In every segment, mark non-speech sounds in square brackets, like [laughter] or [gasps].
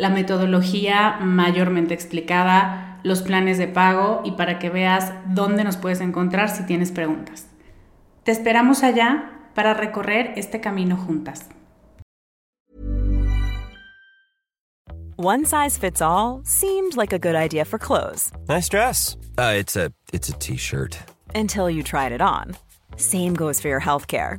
la metodología mayormente explicada, los planes de pago y para que veas dónde nos puedes encontrar si tienes preguntas. Te esperamos allá para recorrer este camino juntas. One size fits all seemed like a good idea for clothes. Nice dress. Uh, it's a it's a t-shirt. Until you tried it on. Same goes for your healthcare.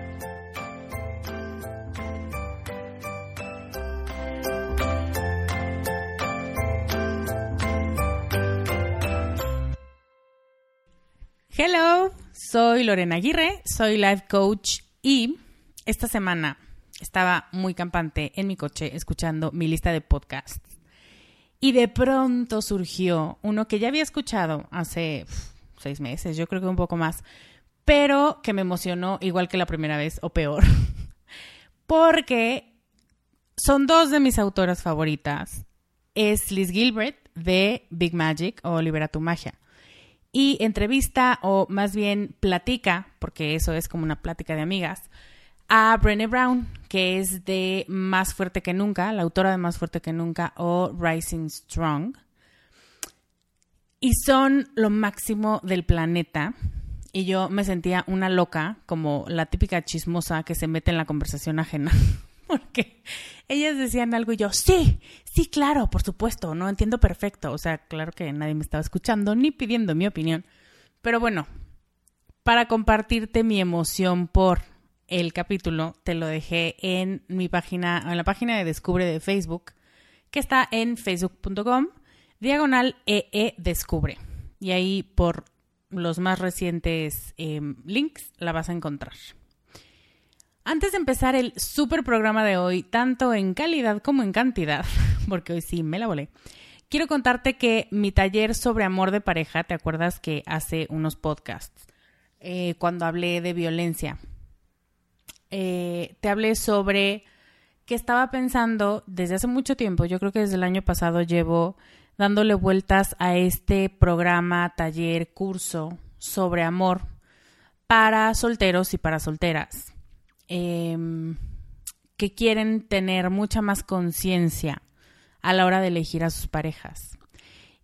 Soy Lorena Aguirre, soy life coach y esta semana estaba muy campante en mi coche escuchando mi lista de podcasts. Y de pronto surgió uno que ya había escuchado hace seis meses, yo creo que un poco más, pero que me emocionó igual que la primera vez o peor, [laughs] porque son dos de mis autoras favoritas. Es Liz Gilbert de Big Magic o Libera tu Magia y entrevista o más bien platica, porque eso es como una plática de amigas, a Brené Brown, que es de Más fuerte que nunca, la autora de Más fuerte que nunca o Rising Strong. Y son lo máximo del planeta. Y yo me sentía una loca, como la típica chismosa que se mete en la conversación ajena. [laughs] porque ellas decían algo y yo, sí, sí, claro, por supuesto, no entiendo perfecto. O sea, claro que nadie me estaba escuchando ni pidiendo mi opinión. Pero bueno, para compartirte mi emoción por el capítulo, te lo dejé en mi página, en la página de Descubre de Facebook, que está en facebook.com, diagonal EE Descubre. Y ahí por los más recientes em, links la vas a encontrar. Antes de empezar el super programa de hoy, tanto en calidad como en cantidad, [laughs] porque hoy sí me la volé, quiero contarte que mi taller sobre amor de pareja, ¿te acuerdas que hace unos podcasts eh, cuando hablé de violencia? Eh, te hablé sobre que estaba pensando desde hace mucho tiempo, yo creo que desde el año pasado llevo dándole vueltas a este programa, taller, curso sobre amor para solteros y para solteras Em, que quieren tener mucha más conciencia a la hora de elegir a sus parejas.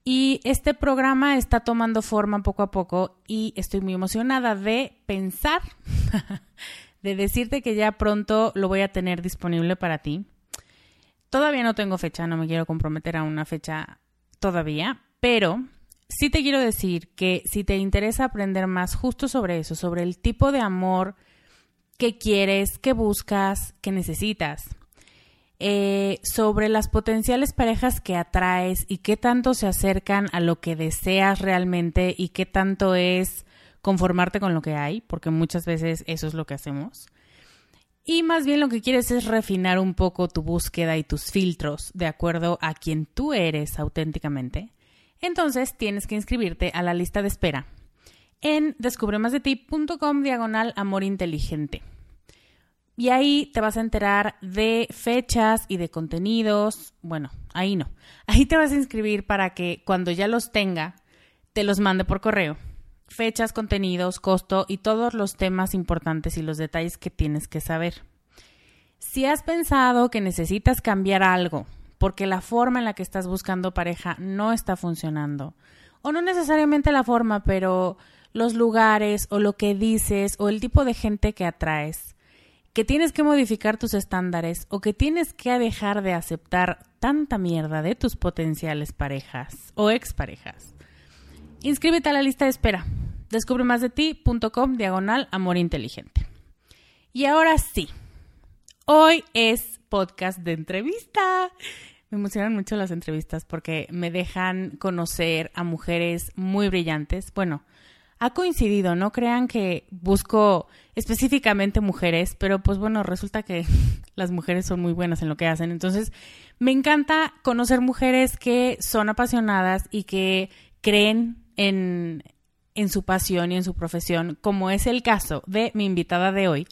Y este programa está tomando forma poco a poco y estoy muy emocionada de pensar, [laughs] de decirte que ya pronto lo voy a tener disponible para ti. Todavía no tengo fecha, no me quiero comprometer a una fecha todavía, pero sí te quiero decir que si te interesa aprender más justo sobre eso, sobre el tipo de amor que quieres, que buscas, que necesitas, eh, sobre las potenciales parejas que atraes y qué tanto se acercan a lo que deseas realmente y qué tanto es conformarte con lo que hay, porque muchas veces eso es lo que hacemos. Y más bien lo que quieres es refinar un poco tu búsqueda y tus filtros de acuerdo a quien tú eres auténticamente. Entonces tienes que inscribirte a la lista de espera en descubremasdeti.com diagonal amor inteligente. Y ahí te vas a enterar de fechas y de contenidos. Bueno, ahí no. Ahí te vas a inscribir para que cuando ya los tenga, te los mande por correo fechas, contenidos, costo y todos los temas importantes y los detalles que tienes que saber. Si has pensado que necesitas cambiar algo porque la forma en la que estás buscando pareja no está funcionando, o no necesariamente la forma, pero los lugares o lo que dices o el tipo de gente que atraes, que tienes que modificar tus estándares o que tienes que dejar de aceptar tanta mierda de tus potenciales parejas o exparejas Inscríbete a la lista de espera. Descubre más de ti.com diagonal amor inteligente. Y ahora sí, hoy es podcast de entrevista. Me emocionan mucho las entrevistas porque me dejan conocer a mujeres muy brillantes. Bueno, ha coincidido, no crean que busco específicamente mujeres, pero pues bueno, resulta que [laughs] las mujeres son muy buenas en lo que hacen. Entonces, me encanta conocer mujeres que son apasionadas y que creen en, su pasión y en su profesión, como es el caso de mi invitada de hoy,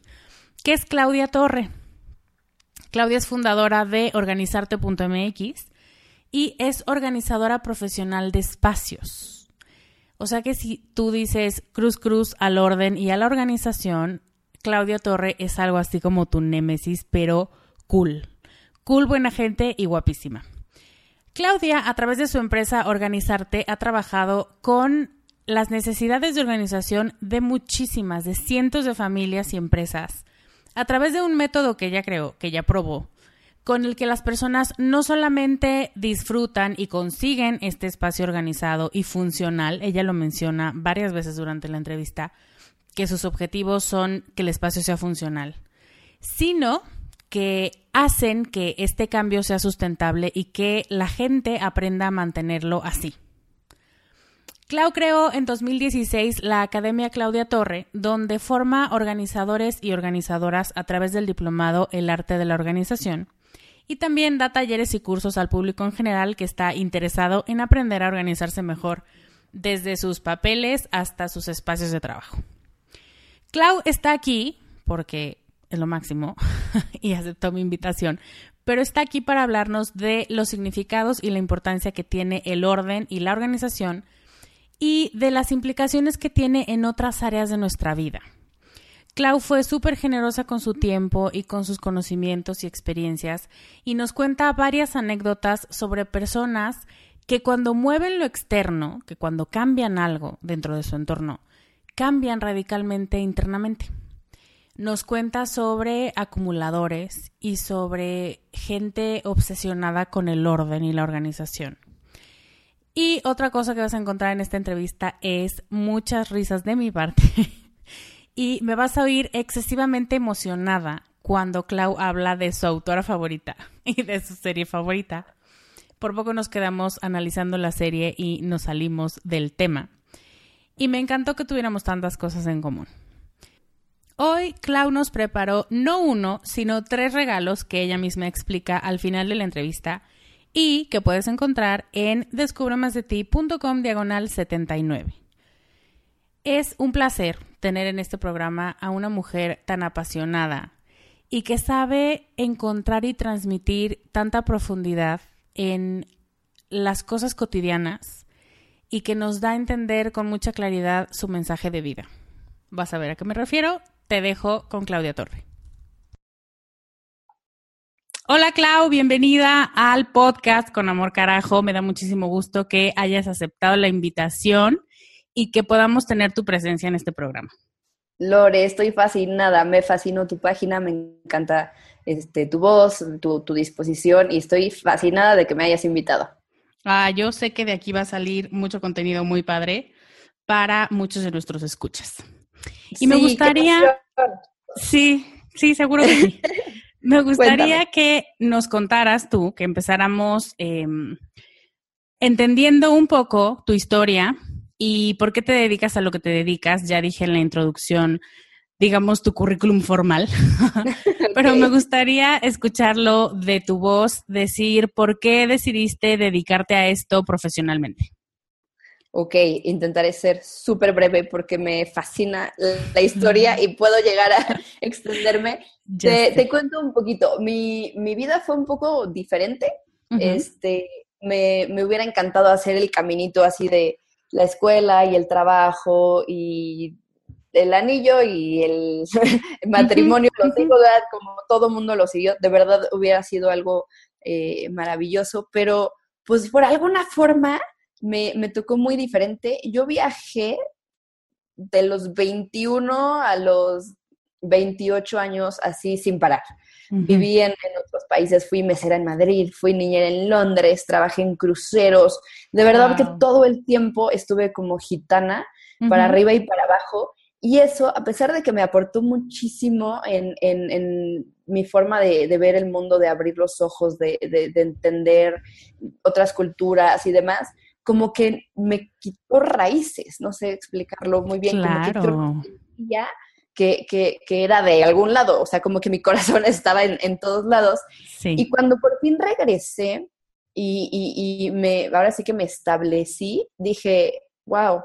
que es Claudia Torre. Claudia es fundadora de organizarte.mx y es organizadora profesional de espacios. O sea que si tú dices cruz cruz al orden y a la organización, Claudia Torre es algo así como tu némesis, pero cool. Cool, buena gente y guapísima. Claudia, a través de su empresa Organizarte, ha trabajado con las necesidades de organización de muchísimas, de cientos de familias y empresas, a través de un método que ella creó, que ella probó, con el que las personas no solamente disfrutan y consiguen este espacio organizado y funcional, ella lo menciona varias veces durante la entrevista, que sus objetivos son que el espacio sea funcional, sino que hacen que este cambio sea sustentable y que la gente aprenda a mantenerlo así. Clau creó en 2016 la Academia Claudia Torre, donde forma organizadores y organizadoras a través del diplomado El arte de la organización, y también da talleres y cursos al público en general que está interesado en aprender a organizarse mejor, desde sus papeles hasta sus espacios de trabajo. Clau está aquí porque es lo máximo [laughs] y aceptó mi invitación, pero está aquí para hablarnos de los significados y la importancia que tiene el orden y la organización y de las implicaciones que tiene en otras áreas de nuestra vida. Clau fue súper generosa con su tiempo y con sus conocimientos y experiencias y nos cuenta varias anécdotas sobre personas que cuando mueven lo externo, que cuando cambian algo dentro de su entorno, cambian radicalmente internamente nos cuenta sobre acumuladores y sobre gente obsesionada con el orden y la organización. Y otra cosa que vas a encontrar en esta entrevista es muchas risas de mi parte. [laughs] y me vas a oír excesivamente emocionada cuando Clau habla de su autora favorita [laughs] y de su serie favorita. Por poco nos quedamos analizando la serie y nos salimos del tema. Y me encantó que tuviéramos tantas cosas en común. Hoy Clau nos preparó no uno, sino tres regalos que ella misma explica al final de la entrevista y que puedes encontrar en descubremasdeti.com diagonal 79. Es un placer tener en este programa a una mujer tan apasionada y que sabe encontrar y transmitir tanta profundidad en las cosas cotidianas y que nos da a entender con mucha claridad su mensaje de vida. Vas a ver a qué me refiero te dejo con Claudia Torre. Hola Clau, bienvenida al podcast con Amor Carajo. Me da muchísimo gusto que hayas aceptado la invitación y que podamos tener tu presencia en este programa. Lore, estoy fascinada, me fascinó tu página, me encanta este, tu voz, tu, tu disposición y estoy fascinada de que me hayas invitado. Ah, yo sé que de aquí va a salir mucho contenido muy padre para muchos de nuestros escuchas. Y me gustaría... Sí, sí, seguro que sí. [laughs] Me gustaría que nos contaras tú, que empezáramos em, entendiendo un poco tu historia y por qué te dedicas a lo que te dedicas. Ya dije en la introducción, digamos, tu currículum formal, [laughs] pero me gustaría escucharlo de tu voz, decir por qué decidiste dedicarte a esto profesionalmente. Ok, intentaré ser súper breve porque me fascina la historia y puedo llegar a [laughs] extenderme. Te, cuento un poquito. Mi, vida fue un poco diferente. Este, me, hubiera encantado hacer el caminito así de la escuela y el trabajo y el anillo y el [laughs] matrimonio, los hijos, como todo mundo lo siguió. De verdad hubiera sido algo eh, maravilloso, pero pues por alguna forma me, me tocó muy diferente. Yo viajé de los 21 a los 28 años así sin parar. Viví en, otros países, fui mesera en Madrid, fui niñera en Londres, trabajé en cruceros. De verdad que todo el tiempo estuve como gitana, para arriba y para abajo. Y eso, a pesar de que me aportó muchísimo en, en, en mi forma de, de, ver el mundo, de abrir los ojos, de, de, de entender otras culturas y demás, como que me quitó raíces, no sé explicarlo muy bien, claro. como que, que, que, era de algún lado, o sea, como que mi [laughs] corazón estaba en, en todos lados. Y cuando por fin regresé y, y, y, me, ahora sí que me establecí, dije, wow,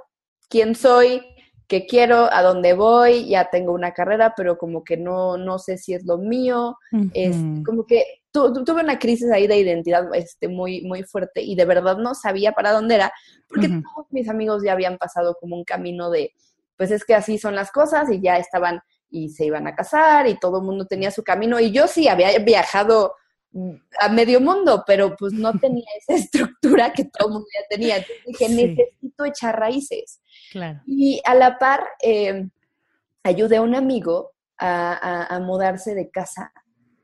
¿quién soy? ¿Qué quiero? ¿A dónde voy? Ya tengo una carrera, pero como que no, no sé si es lo mío. Es como que tuve una crisis ahí de identidad este, muy, muy fuerte y de verdad no sabía para dónde era, porque todos mis amigos ya habían pasado como un camino de, pues es que así son las cosas y ya estaban y se iban a casar y todo el mundo tenía su camino y yo sí había viajado a medio mundo, pero pues no [laughs] tenía esa estructura que todo el mundo ya tenía. Entonces dije, necesito echar raíces. Y a la par, eh, ayudé a un amigo a, a mudarse de casa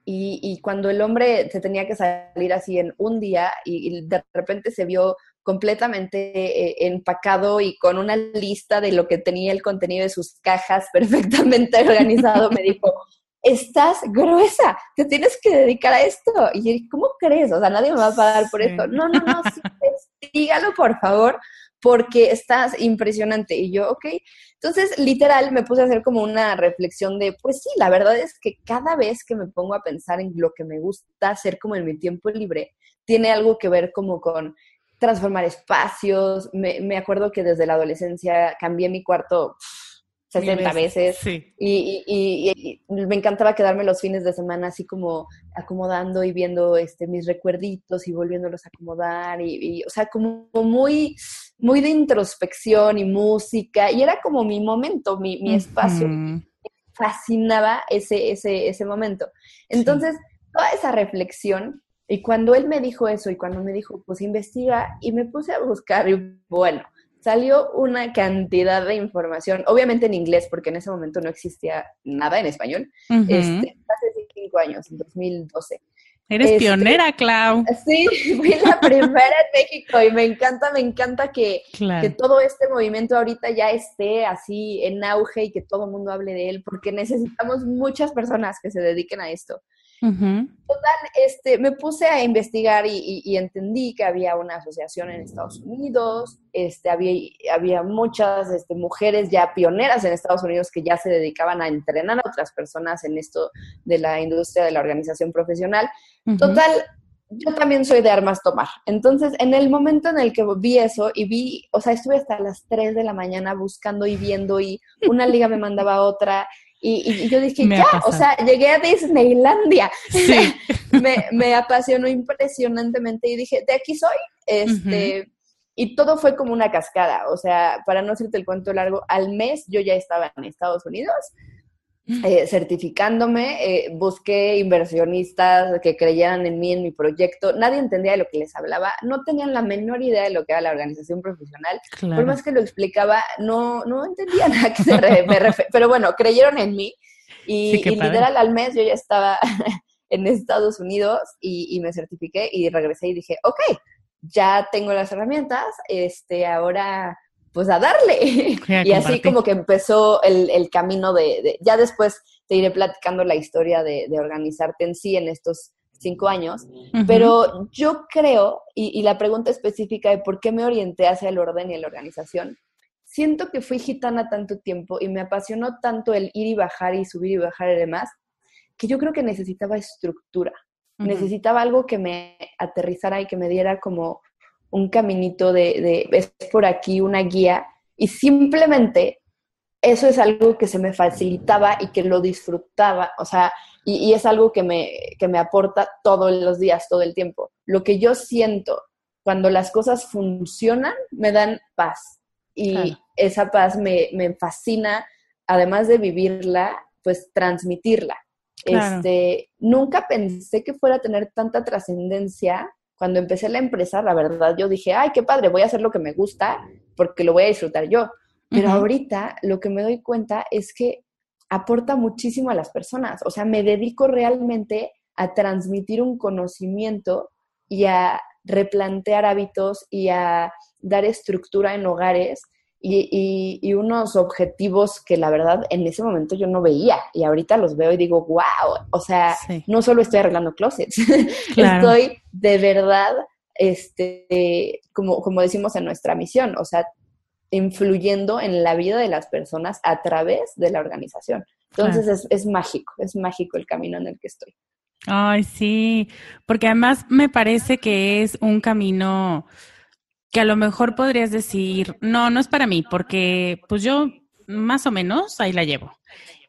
y, cuando el hombre se tenía que salir así en un día y, de repente se vio completamente eh, empacado y con una lista de lo que tenía el contenido de sus cajas [laughs] perfectamente organizado, me dijo, estás gruesa, te tienes que dedicar a esto. Y yo dije, ¿cómo crees? O sea, nadie me va a pagar por esto. No, no, no, sí, dígalo por favor, porque estás impresionante. Y yo, ok. Entonces, literal, me puse a hacer como una reflexión de, pues sí, la verdad es que cada vez que me pongo a pensar en lo que me gusta hacer como en mi tiempo libre, tiene algo que ver como con transformar espacios. Me, me acuerdo que desde la adolescencia cambié mi cuarto 60 veces. Y, y, me encantaba quedarme los fines de semana así como acomodando y viendo este, mis recuerditos y volviéndolos a acomodar. Y, o sea, como muy, muy de introspección y música. Y era como mi momento, mi, mi espacio. Me fascinaba ese, ese, ese momento. Entonces, toda esa reflexión y cuando él me dijo eso y cuando me dijo, pues investiga, y me puse a buscar, y bueno, salió una cantidad de información, obviamente en inglés, porque en ese momento no existía nada en español, este, hace cinco años, en 2012. Eres este, pionera, Clau. Sí, [laughs] fui la primera en México y me encanta, me encanta que, que, todo este movimiento ahorita ya esté así en auge y que todo el mundo hable de él, porque necesitamos muchas personas que se dediquen a esto. Total, este, me puse a investigar y, entendí que había una asociación en Estados Unidos, este, había, había muchas este, mujeres ya pioneras en Estados Unidos que ya se dedicaban a entrenar a otras personas en esto de la industria de la organización profesional. Total, yo también soy de armas tomar. Entonces, en el momento en el que vi eso y vi, o sea, estuve hasta las 3 de la mañana buscando y viendo y una liga me mandaba a otra y, yo dije, ya, o sea, llegué a Disneylandia. [laughs] me, me, apasionó impresionantemente y dije, de aquí soy. Este, Y todo fue como una cascada. O sea, para no hacerte el cuento largo, al mes yo ya estaba en Estados Unidos eh, certificándome, eh, busqué inversionistas que creyeran en mí, en mi proyecto. Nadie entendía de lo que les hablaba, no tenían la menor idea de lo que era la organización profesional. Por más que lo explicaba, no, no entendían [laughs] a qué se me refiero. Pero bueno, creyeron en mí y, literal al mes yo ya estaba [laughs] en Estados Unidos y, y, me certifiqué y regresé y dije, ok, ya tengo las herramientas, este, ahora pues a darle. [laughs] y así como que empezó el, camino de, ya después te iré platicando la historia de, organizarte en sí en estos cinco años, pero yo creo, y, la pregunta específica de por qué me orienté hacia el orden y la organización, siento que fui gitana tanto tiempo y me apasionó tanto el ir y bajar y subir y bajar y demás, que yo creo que necesitaba estructura, necesitaba algo que me aterrizara y que me diera como un caminito de, de, es por aquí una guía y simplemente eso es algo que se me facilitaba y que lo disfrutaba, o sea, y, es algo que me, que me aporta todos los días, todo el tiempo. Lo que yo siento cuando las cosas funcionan me dan paz y esa paz me, me, fascina, además de vivirla, pues transmitirla. Este, nunca pensé que fuera a tener tanta trascendencia cuando empecé la empresa, la verdad, yo dije, ay, qué padre, voy a hacer lo que me gusta porque lo voy a disfrutar yo. Pero ahorita lo que me doy cuenta es que aporta muchísimo a las personas. O sea, me dedico realmente a transmitir un conocimiento y a replantear hábitos y a dar estructura en hogares y, unos objetivos que la verdad en ese momento yo no veía y ahorita los veo y digo, wow, o sea, no solo estoy arreglando closets, [laughs] estoy de verdad, este, como, como decimos en nuestra misión, o sea, influyendo en la vida de las personas a través de la organización. Entonces es, es mágico, es mágico el camino en el que estoy. Ay, sí, porque además me parece que es un camino que a lo mejor podrías decir, no, no es para mí, porque pues yo más o menos ahí la llevo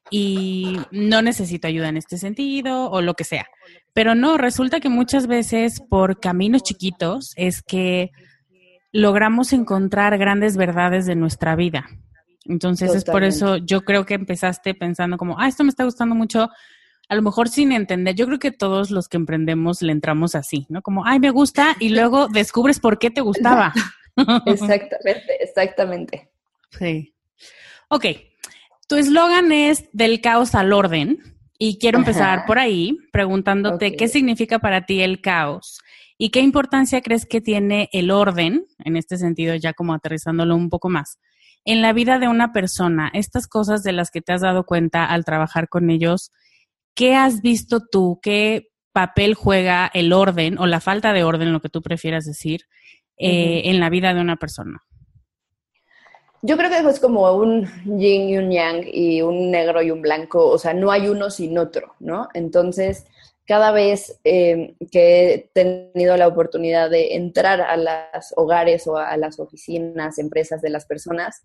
y no necesito ayuda en este sentido o lo que sea. Pero no, resulta que muchas veces por caminos chiquitos es que logramos encontrar grandes verdades de nuestra vida. Entonces es por eso yo creo que empezaste pensando como, ah, esto me está gustando mucho, a lo mejor sin entender, yo creo que todos los que emprendemos le entramos así, ¿no? Como, ay, me gusta, y luego descubres por qué te gustaba. [laughs] [laughs] Exactamente, exactamente. Sí. Ok, tu eslogan es del caos al orden, y quiero empezar por ahí preguntándote qué significa para ti el caos y qué importancia crees que tiene el orden, en este sentido ya como aterrizándolo un poco más, en la vida de una persona, estas cosas de las que te has dado cuenta al trabajar con ellos, ¿qué has visto tú? ¿Qué papel juega el orden o la falta de orden, lo que tú prefieras decir, eh, en la vida de una persona? Yo creo que es como un yin y un yang y un negro y un blanco, o sea, no hay uno sin otro, ¿no? Entonces, cada vez eh, que he tenido la oportunidad de entrar a los hogares o a las oficinas, empresas de las personas,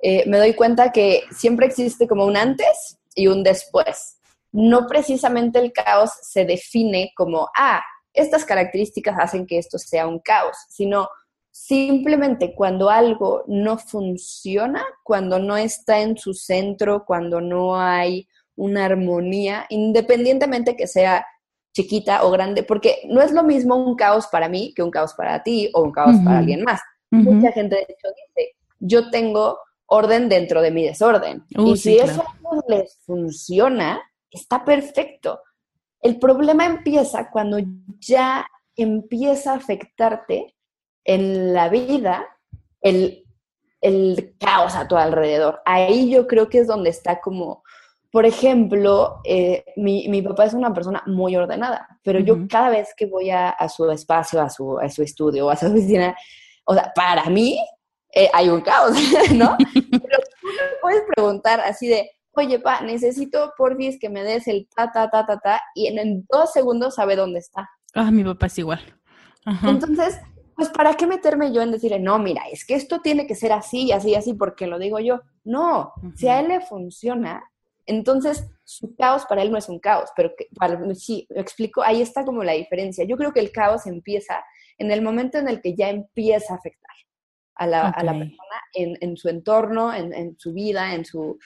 eh, me doy cuenta que siempre existe como un antes y un después no precisamente el caos se define como, ah, estas características hacen que esto sea un caos, sino simplemente cuando algo no funciona, cuando no está en su centro, cuando no hay una armonía, independientemente que sea chiquita o grande, porque no es lo mismo un caos para mí que un caos para ti o un caos para alguien más. Mucha gente de hecho dice, yo tengo orden dentro de mi desorden. Uh, y si eso no les funciona, está perfecto. El problema empieza cuando ya empieza a afectarte en la vida el, caos a tu alrededor. Ahí yo creo que es donde está como, por ejemplo, eh, mi, papá es una persona muy ordenada, pero yo cada vez que voy a, su espacio, a su, a su estudio a su oficina, o sea, para mí eh, hay un caos, [laughs] ¿no? [laughs] pero tú me puedes preguntar así de, oye, pa, necesito porfis que me des el ta, ta, ta, ta, ta, y en, dos segundos sabe dónde está. Ah, mi papá es igual. Entonces, pues, ¿para qué meterme yo en decirle, no, mira, es que esto tiene que ser así, así, así, porque lo digo yo? No, si a él le funciona, entonces su caos para él no es un caos, pero que, para, sí, lo explico, ahí está como la diferencia. Yo creo que el caos empieza en el momento en el que ya empieza a afectar a la, a la persona en, en, su entorno, en, en, su vida, en su,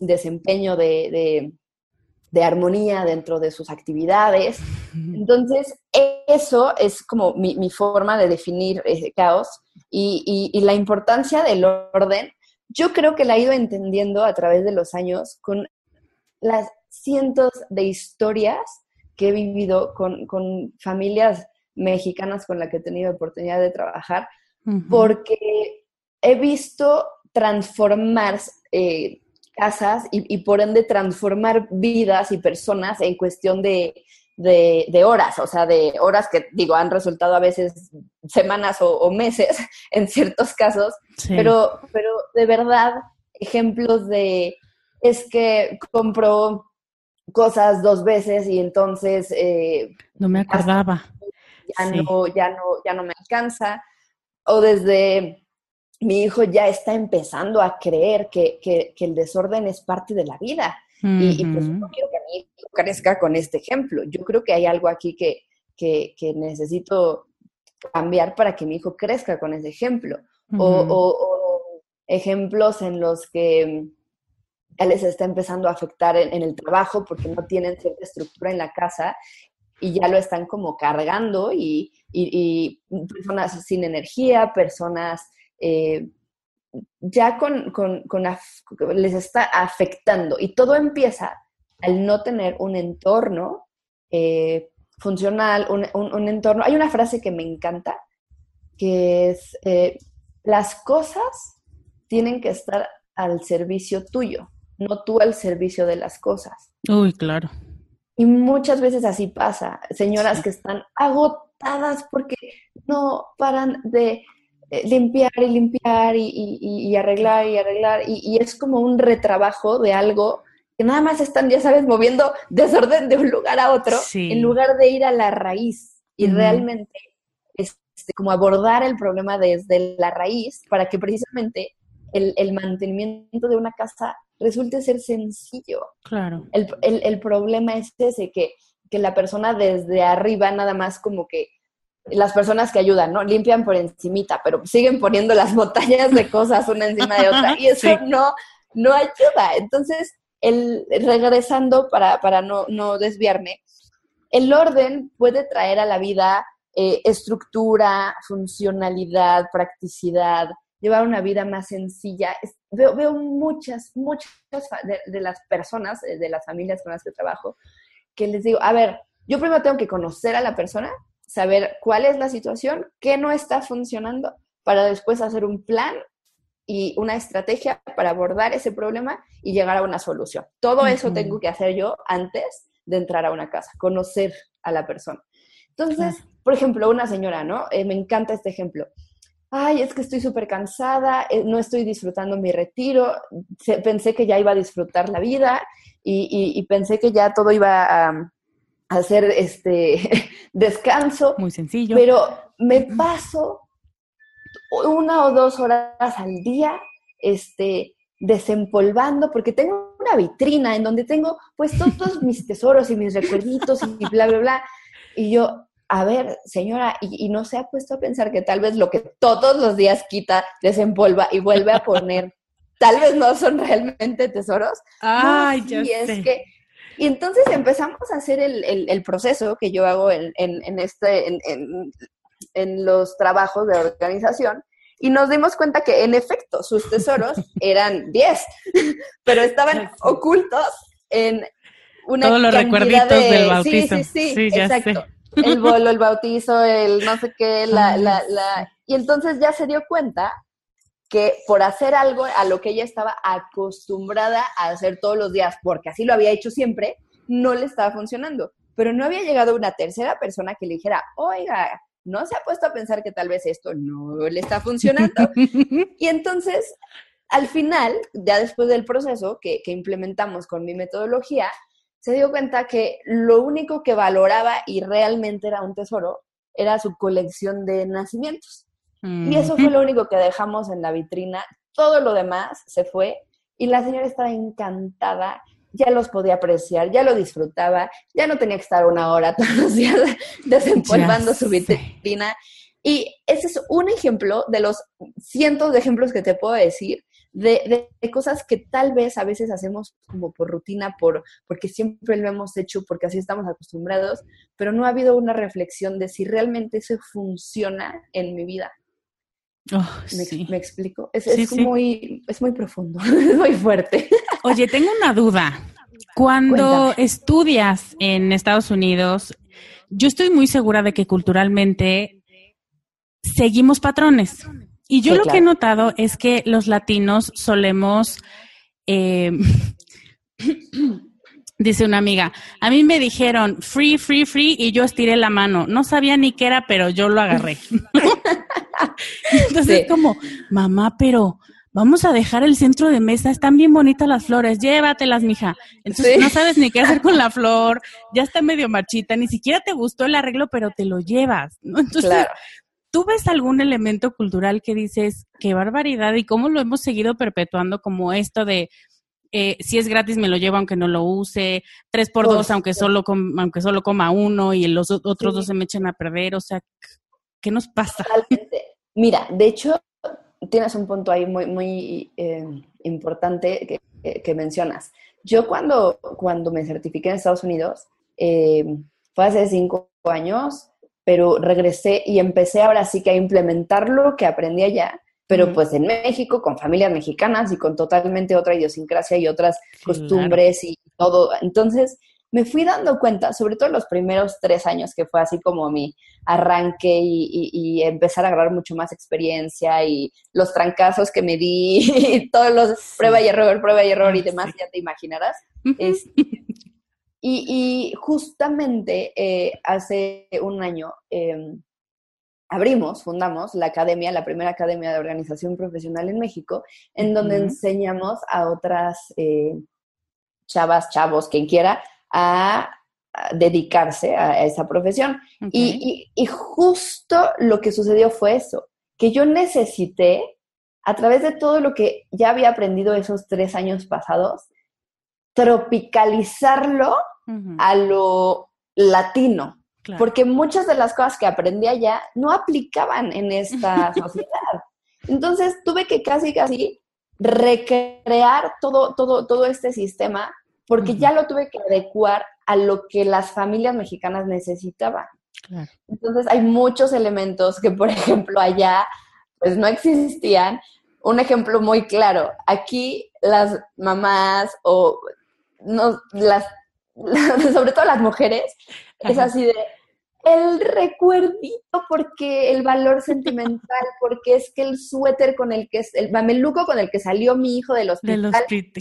desempeño de, armonía dentro de sus actividades. Entonces, eso es como mi, forma de definir ese caos y, y, la importancia del orden. Yo creo que la he ido entendiendo a través de los años con las cientos de historias que he vivido con, con familias mexicanas con las que he tenido oportunidad de trabajar, porque he visto transformar eh, casas y, por ende transformar vidas y personas en cuestión de, de, horas, o sea, de horas que, digo, han resultado a veces semanas o, meses [laughs] en ciertos casos, pero, pero de verdad, ejemplos de, es que compró cosas dos veces y entonces... Eh, no me acordaba. Ya, no, ya, no, ya no me alcanza. O desde mi hijo ya está empezando a creer que, que, el desorden es parte de la vida. y, pues no quiero que mi hijo crezca con este ejemplo. Yo creo que hay algo aquí que, que, necesito cambiar para que mi hijo crezca con ese ejemplo. o, o, ejemplos en los que él les está empezando a afectar en, el trabajo porque no tienen cierta estructura en la casa y ya lo están como cargando y, personas sin energía, personas eh, ya con, con, les está afectando y todo empieza al no tener un entorno eh, funcional, un, entorno. Hay una frase que me encanta que es, eh, las cosas tienen que estar al servicio tuyo no tú al servicio de las cosas. Uy, claro. Y muchas veces así pasa. Señoras que están agotadas porque no paran de limpiar y limpiar y, arreglar y arreglar. Y, es como un retrabajo de algo que nada más están, ya sabes, moviendo desorden de un lugar a otro en lugar de ir a la raíz y realmente este, como abordar el problema desde la raíz para que precisamente el, el mantenimiento de una casa resulte ser sencillo. Claro. El, problema es ese, que, que la persona desde arriba nada más como que las personas que ayudan, ¿no? Limpian por encimita, pero siguen poniendo las [laughs] montañas de cosas una encima de otra y eso no, no ayuda. Entonces, el, regresando para, para no, no, desviarme, el orden puede traer a la vida eh, estructura, funcionalidad, practicidad, llevar una vida más sencilla. Veo, veo muchas, muchas de, las personas, eh, de las familias con las que trabajo, que les digo, a ver, yo primero tengo que conocer a la persona, saber cuál es la situación, qué no está funcionando, para después hacer un plan y una estrategia para abordar ese problema y llegar a una solución. Todo eso tengo que hacer yo antes de entrar a una casa, conocer a la persona. Entonces, por ejemplo, una señora, ¿no? Eh, me encanta este ejemplo ay, es que estoy súper cansada, eh, no estoy disfrutando mi retiro, pensé que ya iba a disfrutar la vida y, pensé que ya todo iba a, hacer este [laughs] descanso. Muy sencillo. Pero me paso una o dos horas al día, este, desempolvando, porque tengo una vitrina en donde tengo pues todos mis tesoros y mis recuerditos y bla, bla, bla. Y yo, a ver, señora, y, no se ha puesto a pensar que tal vez lo que todos los días quita, desempolva y vuelve a poner, tal vez no son realmente tesoros. [laughs] Ay, ya y es que y entonces empezamos a hacer el, proceso que yo hago en, este, en, los trabajos de organización y nos dimos cuenta que en efecto sus tesoros [laughs] eran 10, [laughs] pero estaban ocultos en una Todos los recuerditos del bautizo. Sí, sí, sí, exacto. [laughs] El bolo, el bautizo, el no sé qué, la, la, la... Y entonces ya se dio cuenta que por hacer algo a lo que ella estaba acostumbrada a hacer todos los días, porque así lo había hecho siempre, no le estaba funcionando. Pero no había llegado una tercera persona que le dijera, oiga, no se ha puesto a pensar que tal vez esto no le está funcionando. [laughs] y entonces, al final, ya después del proceso que, que implementamos con mi metodología, se dio cuenta que lo único que valoraba y realmente era un tesoro era su colección de nacimientos. Y eso fue lo único que dejamos en la vitrina. Todo lo demás se fue y la señora estaba encantada, ya los podía apreciar, ya lo disfrutaba, ya no tenía que estar una hora [laughs] todos los días desempolvando su vitrina. Y ese es un ejemplo de los cientos de ejemplos que te puedo decir de, cosas que tal vez a veces hacemos como por rutina, por, porque siempre lo hemos hecho, porque así estamos acostumbrados, pero no ha habido una reflexión de si realmente eso funciona en mi vida. Oh, ¿Me, explico? Es, Muy, es muy profundo, [laughs] es muy fuerte. Oye, tengo una duda. Cuando estudias en Estados Unidos, yo estoy muy segura de que culturalmente seguimos patrones. Y yo lo que he notado es que los latinos solemos, eh, [clears throat] dice una amiga, a mí me dijeron free, free, free y yo estiré la mano. No sabía ni qué era, pero yo lo agarré. [laughs] [laughs] Entonces, como, mamá, pero vamos a dejar el centro de mesa, están bien bonitas las flores, llévatelas, mija. Entonces no sabes ni qué hacer con la flor, ya está medio marchita, ni siquiera te gustó el arreglo, pero te lo llevas, ¿no? Entonces, ¿Tú ves algún elemento cultural que dices, qué barbaridad y cómo lo hemos seguido perpetuando como esto de, eh, si es gratis me lo llevo aunque no lo use, tres por dos aunque solo, aunque solo coma uno y los otros dos se me echen a perder? O sea, ¿qué nos pasa? Mira, de hecho, tienes un punto ahí muy, muy eh, importante que, mencionas. Yo cuando, cuando me certifiqué en Estados Unidos, eh, fue hace cinco años, pero regresé y empecé ahora sí que a implementar lo que aprendí allá, pero pues en México, con familias mexicanas y con totalmente otra idiosincrasia y otras costumbres y todo. Entonces, me fui dando cuenta, sobre todo los primeros tres años, que fue así como mi arranque y, empezar a agarrar mucho más experiencia y los trancazos que me di, [laughs] y todos los prueba y error, prueba y error y ah, demás, ya te imaginarás. Y, justamente eh, hace un año em, abrimos, fundamos la academia, la primera academia de organización profesional en México, en donde enseñamos a otras eh, chavas, chavos, quien quiera, a, dedicarse a, esa profesión. Y, y justo lo que sucedió fue eso, que yo necesité, a través de todo lo que ya había aprendido esos tres años pasados, tropicalizarlo a lo latino, porque muchas de las cosas que aprendí allá no aplicaban en esta [laughs] sociedad. Entonces tuve que casi, casi recrear todo, todo, todo este sistema porque ya lo tuve que adecuar a lo que las familias mexicanas necesitaban. Entonces hay muchos elementos que, por [laughs] ejemplo, allá pues no existían. Un ejemplo muy claro, aquí las mamás o no, las [laughs] sobre todo las mujeres, es así de el recuerdito porque el valor sentimental, [laughs] porque es que el suéter con el que es, el mameluco con el que salió mi hijo del hospital,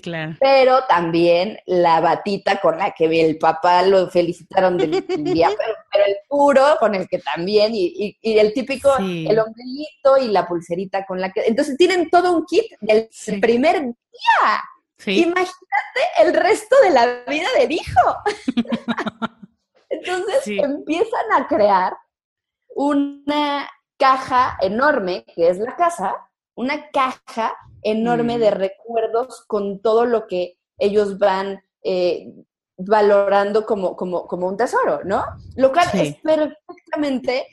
claro. pero también la batita con la que el papá lo felicitaron del [laughs] día, pero, el puro con el que también, y, el típico, el ombliguito y la pulserita con la que, entonces tienen todo un kit del primer día. Imagínate el resto de la vida del hijo. [laughs] Entonces empiezan a crear una caja enorme, que es la casa, una caja enorme de mm. recuerdos con todo lo que ellos van eh, valorando como, como, como, un tesoro, ¿no? Lo cual es perfectamente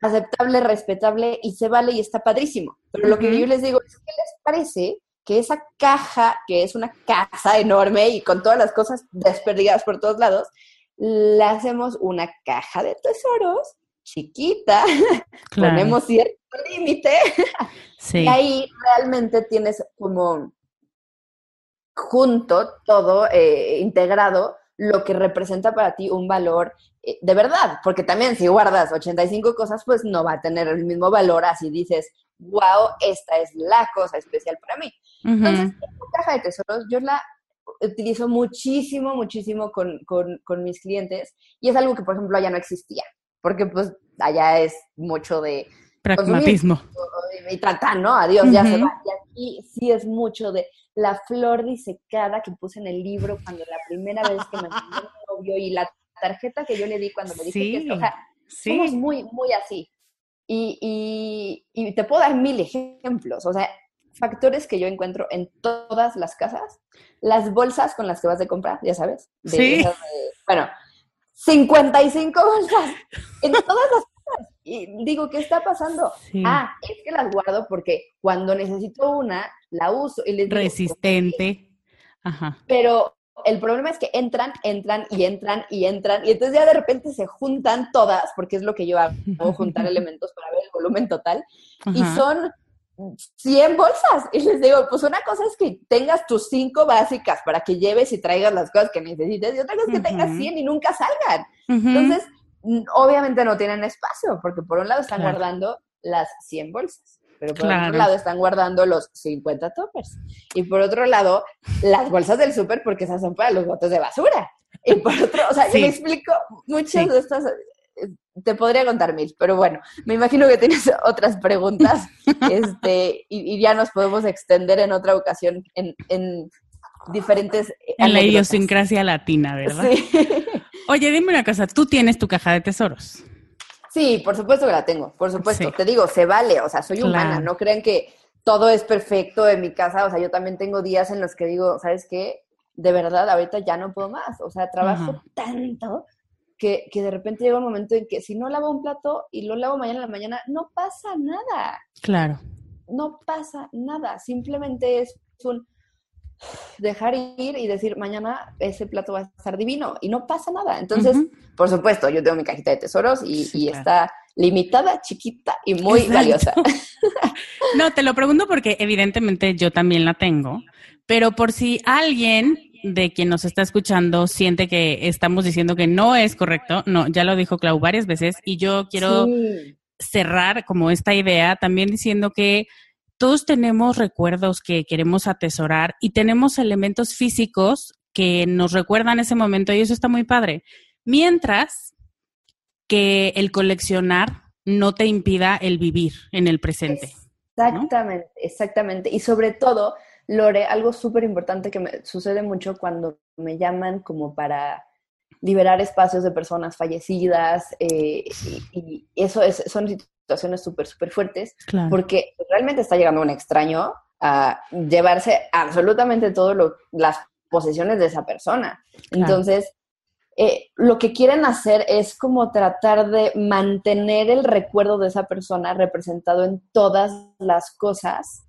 aceptable, respetable y se vale y está padrísimo. Pero lo que yo les digo es, ¿qué les parece que esa caja, que es una casa enorme y con todas las cosas desperdigadas por todos lados, le hacemos una caja de tesoros chiquita, [laughs] ponemos cierto límite, y ahí realmente tienes como junto todo eh, integrado lo que representa para ti un valor eh, de verdad, porque también si guardas 85 cosas, pues no va a tener el mismo valor así dices, wow, esta es la cosa especial para mí. Entonces, esta caja de tesoros yo la utilizo muchísimo, muchísimo con, mis clientes y es algo que, por ejemplo, allá no existía, porque pues allá es mucho de... Pragmatismo. Y, tratar, ¿no? Adiós, ya se va. Y aquí sí es mucho de la flor disecada que puse en el libro cuando la primera vez que me enseñó mi [laughs] novio y la tarjeta que yo le di cuando me dije que o sea, somos muy, muy así. Y, y, te puedo dar mil ejemplos, o sea, factores que yo encuentro en todas las casas. Las bolsas con las que vas de comprar, ya sabes. sí. bueno, 55 bolsas en todas las. Y digo, ¿qué está pasando? Ah, es que las guardo porque cuando necesito una, la uso. Y les Resistente. Ajá. Pero el problema es que entran, entran y entran y entran, y entonces ya de repente se juntan todas, porque es lo que yo hago, juntar [laughs] elementos para ver el volumen total, y son 100 bolsas. Y les digo, pues una cosa es que tengas tus cinco básicas para que lleves y traigas las cosas que necesites, y otra cosa es que tengas 100 y nunca salgan. Entonces, obviamente no tienen espacio, porque por un lado están guardando las 100 bolsas. Pero por otro lado están guardando los 50 toppers. Y por otro lado, las bolsas del súper, porque esas son para los botes de basura. Y por otro, o sea, yo me explico muchas de estas, te podría contar mil, pero bueno, me imagino que tienes otras preguntas [laughs] este, y, ya nos podemos extender en otra ocasión en, en diferentes... En la idiosincrasia latina, ¿verdad? Sí. Oye, dime una cosa, ¿tú tienes tu caja de tesoros? Sí, por supuesto que la tengo, por supuesto. Te digo, se vale, o sea, soy humana, no crean que todo es perfecto en mi casa, o sea, yo también tengo días en los que digo, ¿sabes qué? De verdad, ahorita ya no puedo más, o sea, trabajo tanto que, que, de repente llega un momento en que si no lavo un plato y lo lavo mañana en la mañana, no pasa nada. Claro. No pasa nada, simplemente es un dejar ir y decir, mañana ese plato va a estar divino y no pasa nada. Entonces, por supuesto, yo tengo mi cajita de tesoros y, está limitada, chiquita y muy valiosa. [laughs] no, te lo pregunto porque evidentemente yo también la tengo, pero por si alguien de quien nos está escuchando siente que estamos diciendo que no es correcto, no, ya lo dijo Clau varias veces y yo quiero cerrar como esta idea también diciendo que todos tenemos recuerdos que queremos atesorar y tenemos elementos físicos que nos recuerdan ese momento y eso está muy padre. Mientras que el coleccionar no te impida el vivir en el presente. Exactamente, exactamente. Y sobre todo, Lore, algo súper importante que me sucede mucho cuando me llaman como para liberar espacios de personas fallecidas eh, y, eso es, son situaciones súper, súper fuertes, porque realmente está llegando un extraño a llevarse absolutamente todas las posesiones de esa persona. Entonces, eh, lo que quieren hacer es como tratar de mantener el recuerdo de esa persona representado en todas las cosas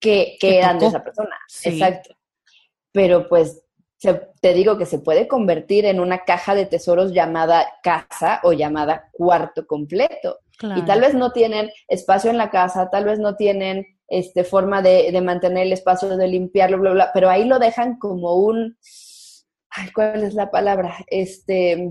que, eran de esa persona. Exacto. Pero pues te digo que se puede convertir en una caja de tesoros llamada casa o llamada cuarto completo. Y tal vez no tienen espacio en la casa, tal vez no tienen este, forma de, mantener el espacio, de limpiarlo, bla, bla, pero ahí lo dejan como un, ay, ¿cuál es la palabra? Este...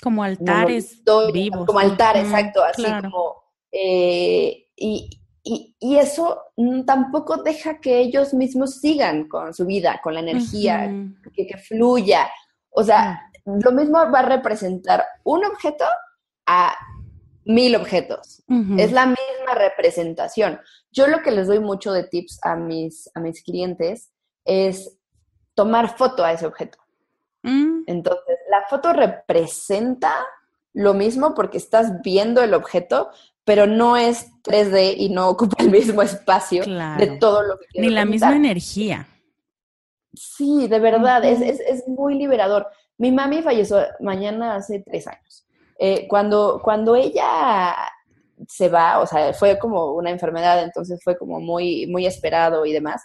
Como altares vivos. Como altar, exacto, así como... Eh, y, y, eso tampoco deja que ellos mismos sigan con su vida, con la energía, que, que, fluya. O sea, lo mismo va a representar un objeto a mil objetos. Es la misma representación. Yo lo que les doy mucho de tips a mis, a mis clientes es tomar foto a ese objeto. Mm. Entonces, la foto representa lo mismo porque estás viendo el objeto, pero no es 3D y no [laughs] ocupa el mismo espacio de todo lo que Ni la misma energía. Sí, de verdad, es, es, es, muy liberador. Mi mami falleció mañana hace tres años. Eh, cuando, cuando ella se va, o sea, fue como una enfermedad, entonces fue como muy, muy esperado y demás,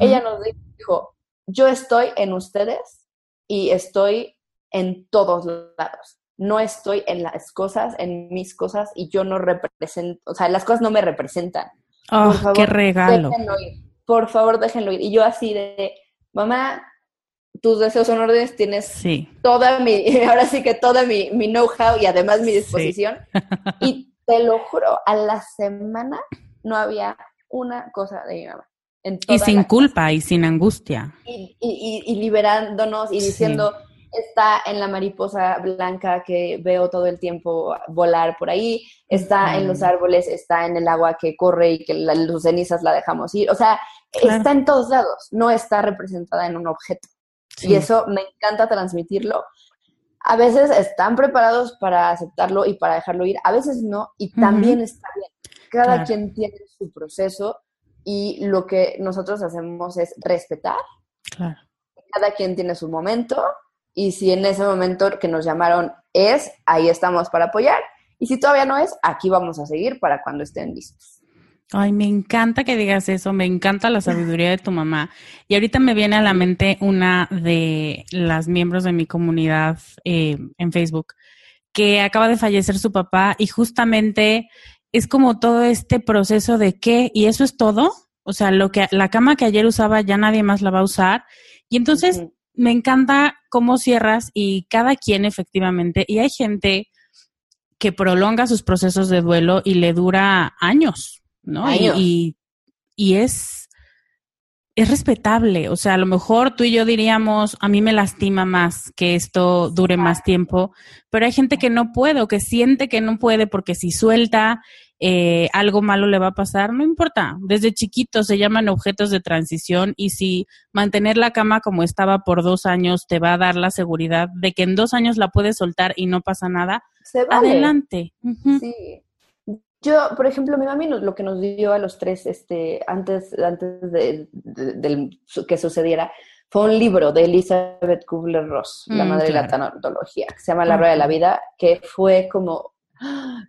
ella nos dijo, yo estoy en ustedes y estoy en todos lados. No estoy en las cosas, en mis cosas y yo no represento, o sea, las cosas no me representan. Oh, qué regalo. Por favor, déjenlo ir. Y yo así de, mamá, tus deseos son órdenes, tienes toda mi, [laughs] ahora sí que toda mi, mi know-how y además mi disposición. [laughs] y te lo juro, a la semana no había una cosa de mi mamá. y sin culpa y sin angustia. Y, y, y, liberándonos y diciendo, está en la mariposa blanca que veo todo el tiempo volar por ahí, está en los árboles, está en el agua que corre y que la, los cenizas la dejamos ir. O sea, está en todos lados, no está representada en un objeto. Y eso me encanta transmitirlo. A veces están preparados para aceptarlo y para dejarlo ir, a veces no, y también está bien. Cada quien tiene su proceso y lo que nosotros hacemos es respetar. Cada quien tiene su momento y si en ese momento que nos llamaron es, ahí estamos para apoyar. Y si todavía no es, aquí vamos a seguir para cuando estén listos. Ay, me encanta que digas eso, me encanta la sabiduría de tu mamá. Y ahorita me viene a la mente una de las miembros de mi comunidad eh, en Facebook que acaba de fallecer su papá y justamente es como todo este proceso de qué y eso es todo. O sea, lo que la cama que ayer usaba ya nadie más la va a usar. Y entonces me encanta cómo cierras y cada quien efectivamente. Y hay gente que prolonga sus procesos de duelo y le dura años, ¿no? Y, y, es, es respetable. O sea, a lo mejor tú y yo diríamos, a mí me lastima más que esto dure más tiempo, pero hay gente que no puede o que siente que no puede porque si suelta eh, algo malo le va a pasar, no importa. Desde chiquitos se llaman objetos de transición y si mantener la cama como estaba por dos años te va a dar la seguridad de que en dos años la puedes soltar y no pasa nada, adelante. Sí. Yo, por ejemplo, mi mami lo que nos dio a los tres, este, antes, antes de, que sucediera, fue un libro de Elizabeth Kubler-Ross, la mm, madre de la tanatología, que se llama La Rueda de la Vida, que fue como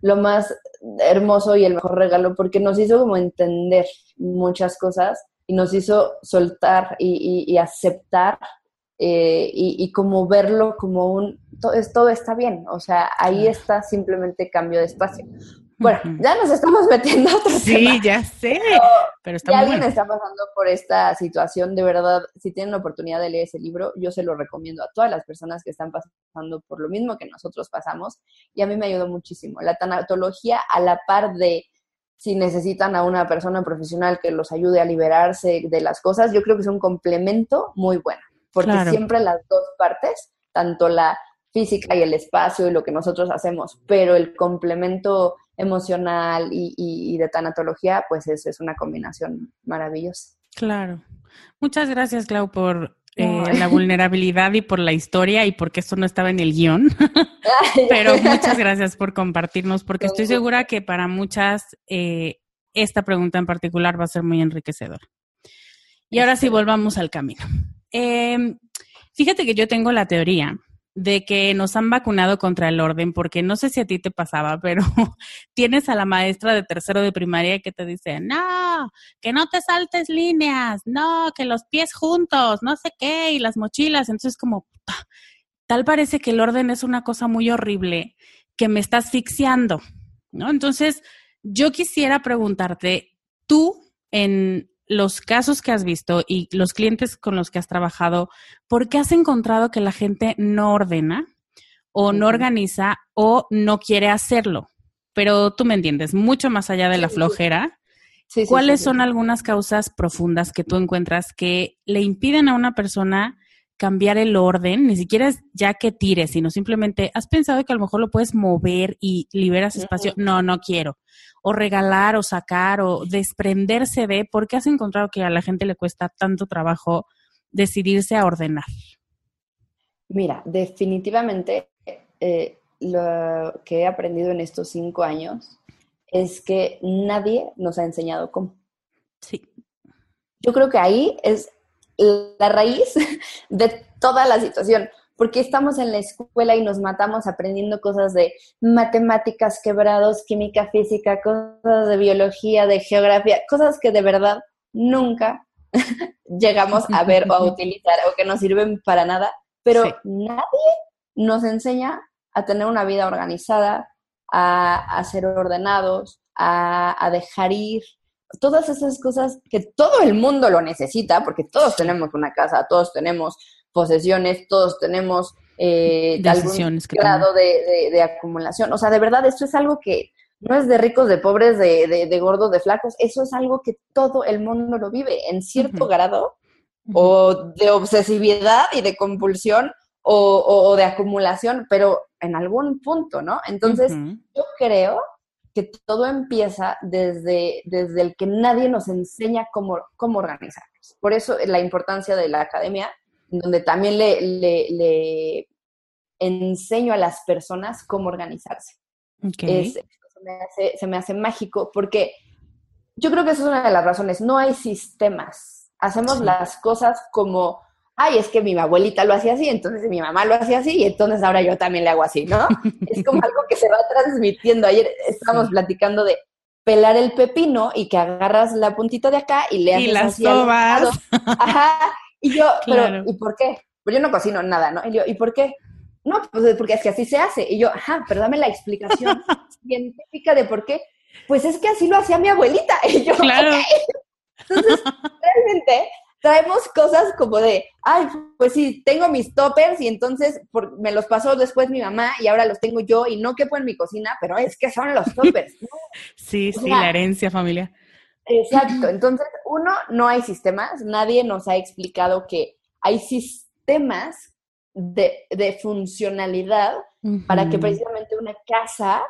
lo más hermoso y el mejor regalo porque nos hizo como entender muchas cosas y nos hizo soltar y, aceptar eh, y, como verlo como un, todo, todo está bien, o sea, ahí está simplemente cambio de espacio. Bueno, ya nos estamos [laughs] metiendo a otro Sí, ya sé. Pero, si alguien está pasando por esta situación, de verdad, si tienen la oportunidad de leer ese libro, yo se lo recomiendo a todas las personas que están pasando por lo mismo que nosotros pasamos. Y a mí me ayudó muchísimo. La tanatología, a la par de si necesitan a una persona profesional que los ayude a liberarse de las cosas, yo creo que es un complemento muy bueno. Porque siempre las dos partes, tanto la física y el espacio y lo que nosotros hacemos, pero el complemento emocional y, de tanatología, pues eso es una combinación maravillosa. Claro. Muchas gracias, Clau, por eh, la vulnerabilidad y por la historia y porque esto no estaba en el guion. [laughs] [laughs] Pero muchas gracias por compartirnos, porque estoy segura que para muchas eh, esta pregunta en particular va a ser muy enriquecedora. Y ahora sí, volvamos al camino. Em, fíjate que yo tengo la teoría de que nos han vacunado contra el orden, porque no sé si a ti te pasaba, [laughs] pero tienes a la maestra de tercero de primaria que te dice, no, que no te saltes líneas, no, que los pies juntos, no sé qué, y las mochilas. Entonces, como, tal parece que el orden es una cosa muy horrible que me está asfixiando, ¿no? Entonces, yo quisiera preguntarte, tú en los casos que has visto y los clientes con los que has trabajado, ¿por qué has encontrado que la gente no ordena o no organiza o no quiere hacerlo? Pero tú me entiendes, mucho más allá de la flojera. ¿Cuáles son algunas causas profundas que tú encuentras que le impiden a una persona cambiar el orden? Ni siquiera es ya que tires, sino simplemente has pensado que a lo mejor lo puedes mover y liberas espacio. No, no quiero o regalar o sacar o desprenderse de, ¿por qué has encontrado que a la gente le cuesta tanto trabajo decidirse a ordenar? Mira, definitivamente eh, lo que he aprendido en estos cinco años es que nadie nos ha enseñado cómo. Sí. Yo creo que ahí es la raíz [laughs] de toda la situación porque estamos en la escuela y nos matamos aprendiendo cosas de matemáticas, quebrados, química, física, cosas de biología, de geografía, cosas que de verdad nunca [laughs] llegamos a ver o a [laughs] utilizar o que no sirven para nada, pero nadie nos enseña a tener una vida organizada, a, ser ordenados, a, a dejar ir, todas esas cosas que todo el mundo lo necesita, porque todos tenemos una casa, todos tenemos posesiones, todos tenemos eh, algún grado de, acumulación. O sea, de verdad, esto es algo que no es de ricos, de pobres, de, de, gordos, de flacos, eso es algo que todo el mundo lo vive en cierto grado, o de obsesividad y de compulsión, o, de acumulación, pero en algún punto, ¿no? Entonces, yo creo que todo empieza desde, desde el que nadie nos enseña cómo, cómo organizarnos. Por eso la importancia de la academia donde también le, enseño a las personas cómo organizarse. se, me hace, mágico porque yo creo que esa es una de las razones. No hay sistemas. Hacemos las cosas como, ay, es que mi abuelita lo hacía así, entonces mi mamá lo hacía así, y entonces ahora yo también le hago así, ¿no? [laughs] es como algo que se va transmitiendo. Ayer estábamos platicando de pelar el pepino y que agarras la puntita de acá y le haces y las sobas. Ajá. Y yo, pero, ¿y por qué? Pues yo no cocino nada, ¿no? Y yo, ¿y por qué? No, pues porque es que así se hace. Y yo, ajá, pero dame la explicación [laughs] científica de por qué. Pues es que así lo hacía mi abuelita. [laughs] Y yo, claro. Entonces, realmente traemos cosas como de, ay, pues sí, tengo mis toppers y entonces me los pasó después mi mamá y ahora los tengo yo y no quepo en mi cocina, pero es que son los toppers. [laughs] Sí, sí, la herencia familia. Exacto. Entonces, uno, no hay sistemas. Nadie nos ha explicado que hay sistemas de, de funcionalidad para que precisamente una casa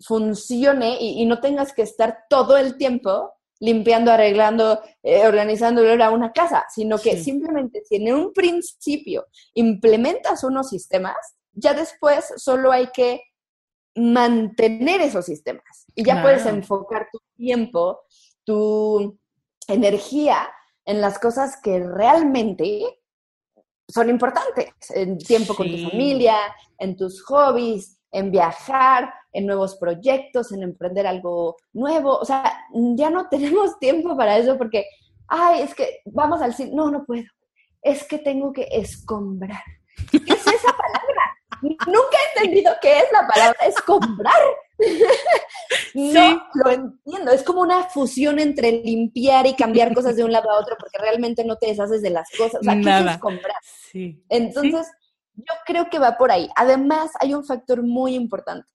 funcione y, y, no tengas que estar todo el tiempo limpiando, arreglando, eh, organizando una casa, sino que simplemente si en un principio implementas unos sistemas, ya después solo hay que mantener esos sistemas y ya puedes enfocar tu tiempo, tu energía en las cosas que realmente son importantes, en tiempo con tu familia, en tus hobbies, en viajar, en nuevos proyectos, en emprender algo nuevo. O sea, ya no [laughs] tenemos tiempo para eso porque, ay, es que vamos al cine. No, no puedo. Es que tengo que escombrar. ¿Qué es esa palabra? Nunca he entendido qué es la palabra escombrar. [laughs] no lo entiendo. Es como una fusión entre limpiar y cambiar cosas de un lado a otro porque realmente no te deshaces de las cosas. O sea, ¿qué es escombrar? Sí. Entonces, yo creo que va por ahí. Además, hay un factor muy importante.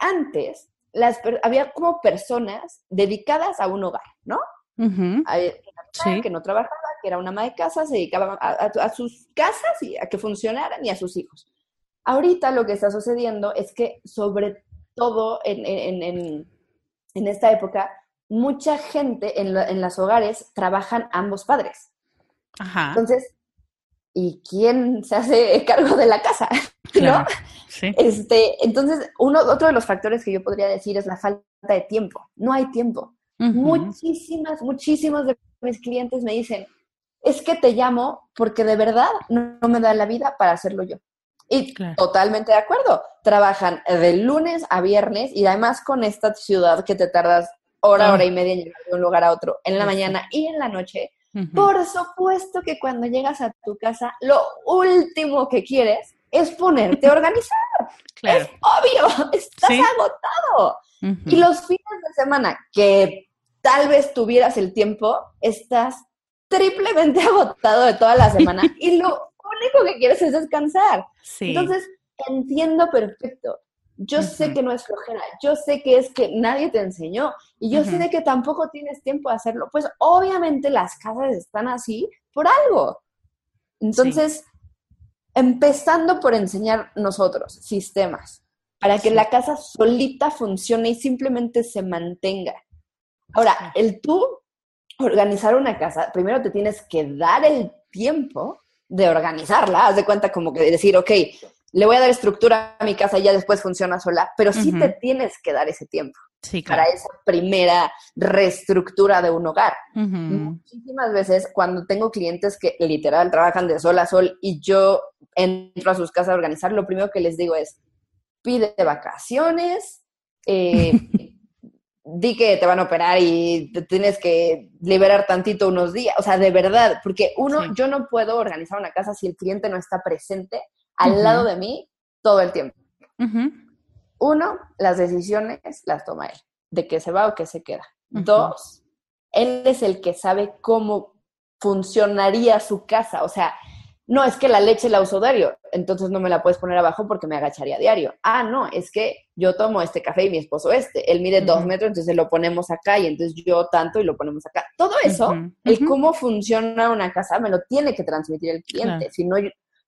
Antes, las había como personas dedicadas a un hogar, ¿no? Hay una que no trabajaba, que era una ama de casa, se dedicaba a, sus casas y a que funcionaran y a sus hijos. Ahorita lo que está sucediendo es que, sobre todo en, en, en, esta época, mucha gente en, en los hogares trabajan ambos padres. Ajá. Entonces, ¿y quién se hace [laughs] cargo de la casa? ¿No? sí. Este, entonces, uno, otro de los factores que yo podría decir es la falta de tiempo. No hay tiempo. Muchísimas, muchísimos de mis clientes me dicen, es que te llamo porque de verdad no, me da la vida para hacerlo yo. Y totalmente de acuerdo. Trabajan de lunes a viernes y además con esta ciudad que te tardas hora, ah. hora y media en llegar de un lugar a otro, en la mañana y en la noche, por supuesto que cuando llegas a tu casa, lo último que quieres es ponerte a organizar. [laughs] Es obvio, estás agotado. Y los fines de semana que tal vez tuvieras el tiempo, estás triplemente [laughs] agotado de toda la [laughs] semana y lo único que quieres es descansar. Entonces, entiendo perfecto. Yo sé que no es flojera, yo sé que es que nadie te enseñó y yo sé que tampoco tienes tiempo de hacerlo. Pues obviamente las casas están así por algo. Entonces, empezando por enseñar nosotros sistemas para que la casa solita funcione y simplemente se mantenga. Ahora, el tú organizar una casa, primero te tienes que dar el tiempo de organizarla. Haz de cuenta como que decir, ok, le voy a dar estructura a mi casa y ya después funciona sola, pero sí te tienes que dar ese tiempo para esa primera reestructura de un hogar. Muchísimas veces cuando tengo clientes que literal trabajan de sol a sol y yo entro a sus casas a organizar, lo primero que les digo es, pide vacaciones, eh, [laughs] di que te van a operar y te tienes que liberar tantito unos días, o sea, de verdad, porque uno, yo no puedo organizar una casa si el cliente no está presente al lado de mí todo el tiempo. Uno, las decisiones las toma él, de que se va o que se queda. Dos, él es el que sabe cómo funcionaría su casa. O sea, no es que la leche la uso diario, entonces no me la puedes poner abajo porque me agacharía diario. Ah, no, es que yo tomo este café y mi esposo este. Él mide dos metros, entonces lo ponemos acá y entonces yo tanto y lo ponemos acá. Todo eso, el cómo funciona una casa, me lo tiene que transmitir el cliente. Si no,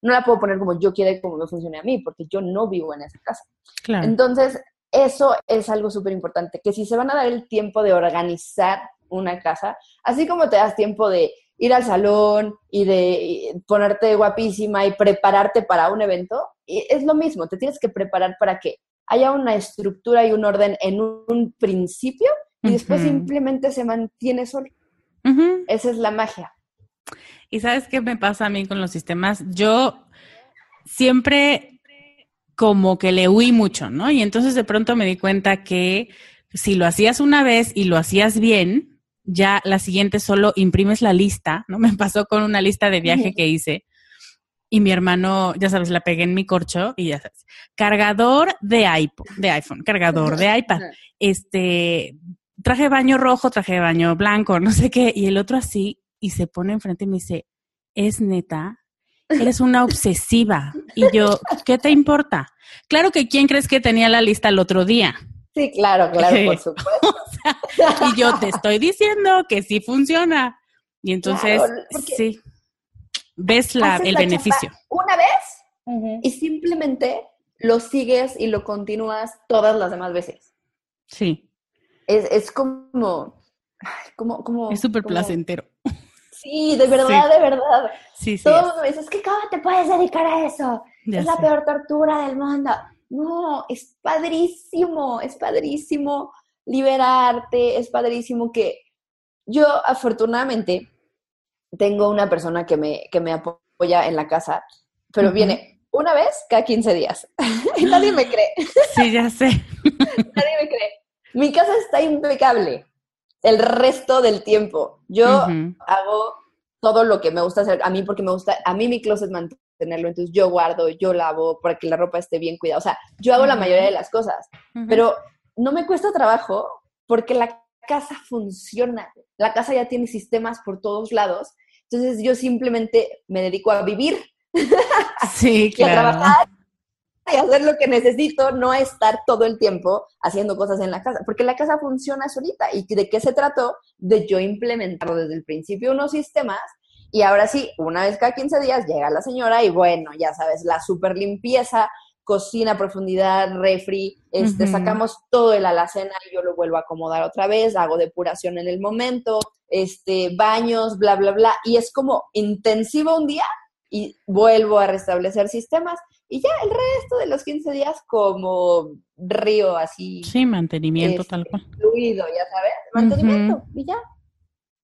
no la puedo poner como yo quiero como me funcione a mí, porque yo no vivo en esa casa. Entonces, eso es algo súper importante, que si se van a dar el tiempo de organizar una casa, así como te das tiempo de ir al salón y de ponerte guapísima y prepararte para un evento, es lo mismo, te tienes que preparar para que haya una estructura y un orden en un principio y después simplemente se mantiene solo. Esa es la magia. ¿Y sabes qué me pasa a mí con los sistemas? Yo siempre como que le huí mucho, ¿no? Y entonces de pronto me di cuenta que si lo hacías una vez y lo hacías bien, ya la siguiente solo imprimes la lista, ¿no? [laughs] Me pasó con una lista de viaje que hice y mi hermano, ya sabes, la pegué en mi corcho y ya sabes, cargador de iPhone, de iPhone, cargador de iPad, este, traje de baño rojo, traje de baño blanco, no sé qué, y el otro así, y se pone enfrente y me dice, ¿es neta? Eres una obsesiva. Y yo, ¿qué te importa? Claro que quién crees que tenía la lista el otro día. Sí, claro, claro, por [laughs] supuesto. y yo te estoy diciendo que sí funciona. Y entonces, sí, ves la, el beneficio. Una vez y simplemente lo sigues y lo continúas todas las demás veces. Sí. Es, es como, como, como... Es súper placentero. Sí, de verdad, de verdad. Sí, sí. Todos me dicen, es que ¿cómo te puedes dedicar a eso? es la peor tortura del mundo. No, es padrísimo, es padrísimo liberarte, es padrísimo que yo afortunadamente tengo una persona que me, que me apoya en la casa, pero viene una vez cada 15 días [laughs] y nadie me cree. Sí, ya sé. [laughs] nadie me cree. Mi casa está impecable el resto del tiempo. Yo hago todo lo que me gusta hacer a mí porque me gusta, a mí mi closet mantenerlo, entonces yo guardo, yo lavo para que la ropa esté bien cuidada. O sea, yo hago la mayoría de las cosas, pero no me cuesta trabajo porque la casa funciona. La casa ya tiene sistemas por todos lados. Entonces yo simplemente me dedico a vivir. Sí, [laughs] claro. a trabajar y hacer lo que necesito, no estar todo el tiempo haciendo cosas en la casa, porque la casa funciona solita. ¿Y de qué se trató? De yo implementar desde el principio unos sistemas y ahora sí, una vez cada 15 días llega la señora y bueno, ya sabes, la super limpieza, cocina profundidad, refri, este, sacamos todo de la alacena y yo lo vuelvo a acomodar otra vez, hago depuración en el momento, este, baños, bla, bla, bla, y es como intensivo un día y vuelvo a restablecer sistemas y ya el resto de los 15 días como río así. Sí, mantenimiento tal cual. Fluido, ya sabes, mantenimiento y ya.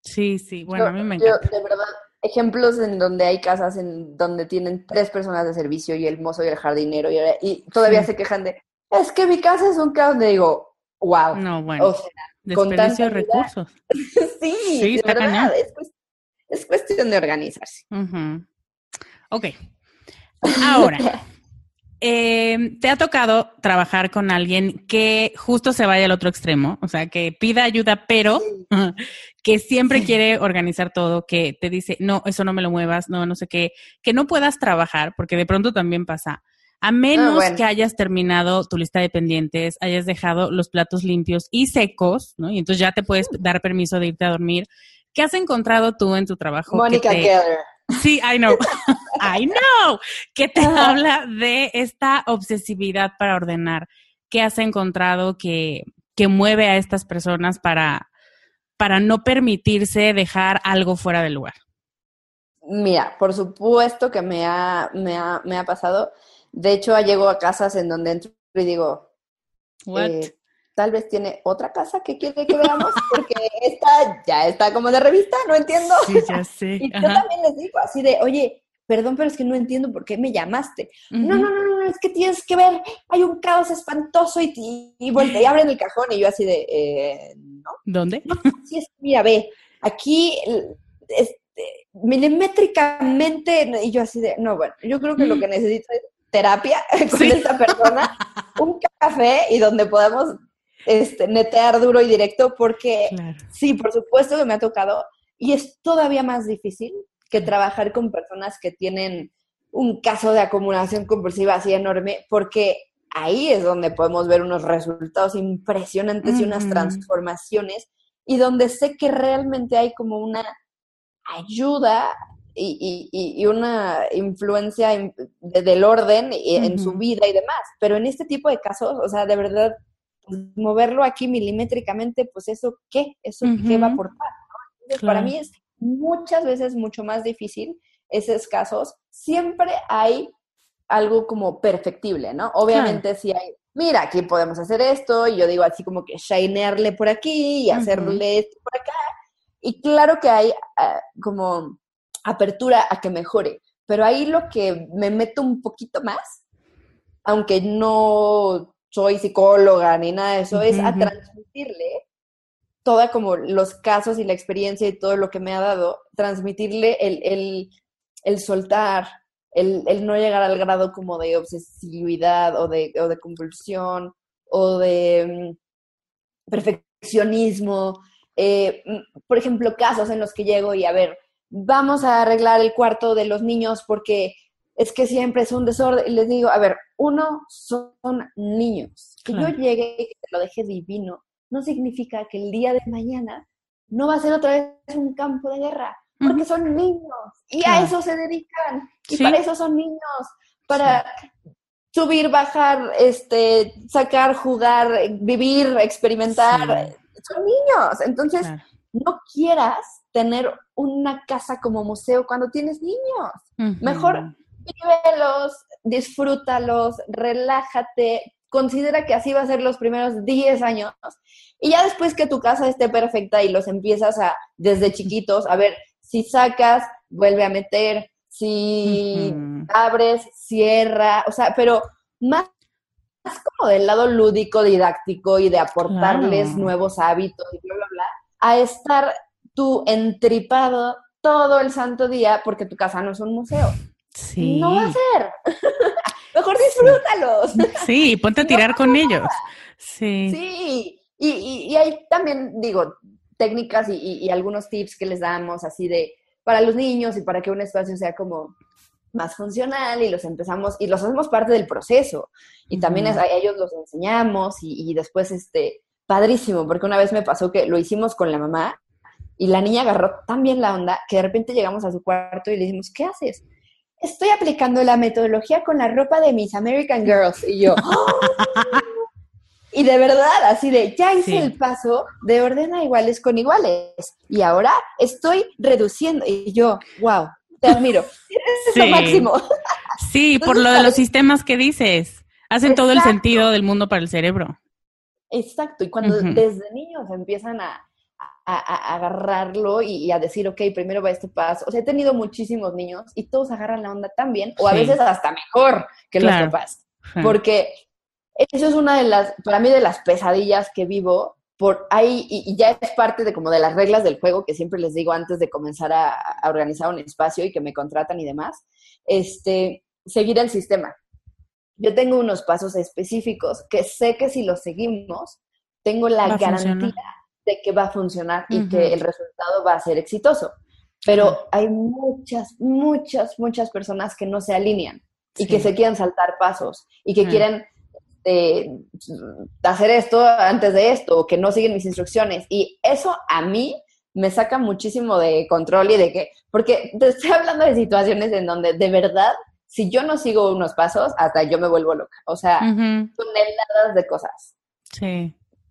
Sí, sí, bueno, a mí me encanta. de verdad, ejemplos en donde hay casas en donde tienen tres personas de servicio y el mozo y el jardinero y, todavía se quejan de, es que mi casa es un caos, donde digo, wow. No, bueno. Desperdicio de recursos. [laughs] sí, sí de verdad, es, cuestión de organizarse. Ok. Ahora, [laughs] eh, te ha tocado trabajar con alguien que justo se vaya al otro extremo, o sea, que pida ayuda, pero [laughs] que siempre quiere organizar todo, que te dice, no, eso no me lo muevas, no, no sé qué, que no puedas trabajar, porque de pronto también pasa. A menos que hayas terminado tu lista de pendientes, hayas dejado los platos limpios y secos, ¿no? Y entonces ya te puedes dar permiso de irte a dormir. ¿Qué has encontrado tú en tu trabajo? Mónica Keller. Sí, I know. [laughs] I know. Que te habla de esta obsesividad para ordenar. ¿Qué has encontrado que, que mueve a estas personas para, para no permitirse dejar algo fuera del lugar? Mira, por supuesto que me ha, me ha, me ha pasado. De hecho, llego a casas en donde entro y digo, What? Eh, tal vez tiene otra casa que quiere que veamos, [laughs] porque esta ya está como de revista, no entiendo. Sí, ya [laughs] sé. y yo también les digo así de, oye, perdón, pero es que no entiendo por qué me llamaste. No, no, no, no, es que tienes que ver, hay un caos espantoso y, y, y, abren el cajón y yo así de, eh, ¿no? ¿Dónde? sí, es, mira, ve, aquí, este, milimétricamente, y yo así de, no, bueno, yo creo que lo que necesito es terapia [laughs] con esta persona, un café y donde podamos este, netear duro y directo, porque sí, por supuesto que me ha tocado y es todavía más difícil que trabajar con personas que tienen un caso de acumulación compulsiva así enorme, porque ahí es donde podemos ver unos resultados impresionantes y unas transformaciones y donde sé que realmente hay como una ayuda y, una influencia del orden en su vida y demás. Pero en este tipo de casos, o sea, de verdad, moverlo aquí milimétricamente, pues eso qué, eso qué va a aportar. para mí es muchas veces mucho más difícil esos casos. Siempre hay algo como perfectible, ¿no? Obviamente si hay, mira, aquí podemos hacer esto, y yo digo así como que shinearle por aquí y hacerle esto por acá. Y claro que hay ah, como apertura a que mejore. Pero ahí lo que me meto un poquito más, aunque no soy psicóloga ni nada de eso, es a transmitirle toda como los casos y la experiencia y todo lo que me ha dado, transmitirle el, el, soltar, el, el, no llegar al grado como de obsesividad o de, o de compulsión o de mm, perfeccionismo. Eh, mm, por ejemplo, casos en los que llego y a ver, vamos a arreglar el cuarto de los niños porque es que siempre es un desorden. Y les digo, a ver, uno son niños. Que yo llegue y que lo deje divino, no significa que el día de mañana no va a ser otra vez un campo de guerra, porque son niños y a eso se dedican. Y para eso son niños, para subir, bajar, este, sacar, jugar, vivir, experimentar. Son niños. Entonces, no quieras tener una casa como museo cuando tienes niños. Mejor vívelos, disfrútalos, relájate, considera que así va a ser los primeros 10 años. Y ya después que tu casa esté perfecta y los empiezas a, desde chiquitos, a ver, si sacas, vuelve a meter, si abres, cierra, o sea, pero más, como del lado lúdico, didáctico y de aportarles nuevos hábitos y bla, bla, bla, a estar tú entripado todo el santo día porque tu casa no es un museo. Sí. No va a ser. [laughs] Mejor disfrútalos. Sí, ponte a [laughs] tirar con ellos. Sí. Sí, y, hay también, digo, técnicas y, algunos tips que les damos así de para los niños y para que un espacio sea como más funcional y los empezamos y los hacemos parte del proceso y también a ellos los enseñamos y, y, después este padrísimo porque una vez me pasó que lo hicimos con la mamá y la niña agarró tan bien la onda que de repente llegamos a su cuarto y le dijimos ¿qué haces? Estoy aplicando la metodología con la ropa de mis American Girls. Y yo, [laughs] y de verdad, así de, ya hice el paso de ordena iguales con iguales. Y ahora estoy reduciendo. Y yo, wow, te admiro. [laughs] Es lo máximo. Sí, [laughs] por lo de los sistemas que dices. Hacen todo el sentido del mundo para el cerebro. Exacto, y cuando desde niños empiezan a, a, agarrarlo y, a decir, ok, primero va este paso. O sea, he tenido muchísimos niños y todos agarran la onda también, o a veces hasta mejor que los papás. Porque eso es una de las, para mí, de las pesadillas que vivo por ahí, y, ya es parte de como de las reglas del juego que siempre les digo antes de comenzar a, a organizar un espacio y que me contratan y demás, este, seguir el sistema. Yo tengo unos pasos específicos que sé que si los seguimos, tengo la garantía de que va a funcionar y que el resultado va a ser exitoso. Pero hay muchas, muchas, muchas personas que no se alinean y que se quieren saltar pasos y que quieren eh, hacer esto antes de esto o que no siguen mis instrucciones. Y eso a mí me saca muchísimo de control y de que, porque te estoy hablando de situaciones en donde de verdad, si yo no sigo unos pasos, hasta yo me vuelvo loca. O sea, toneladas de cosas. Sí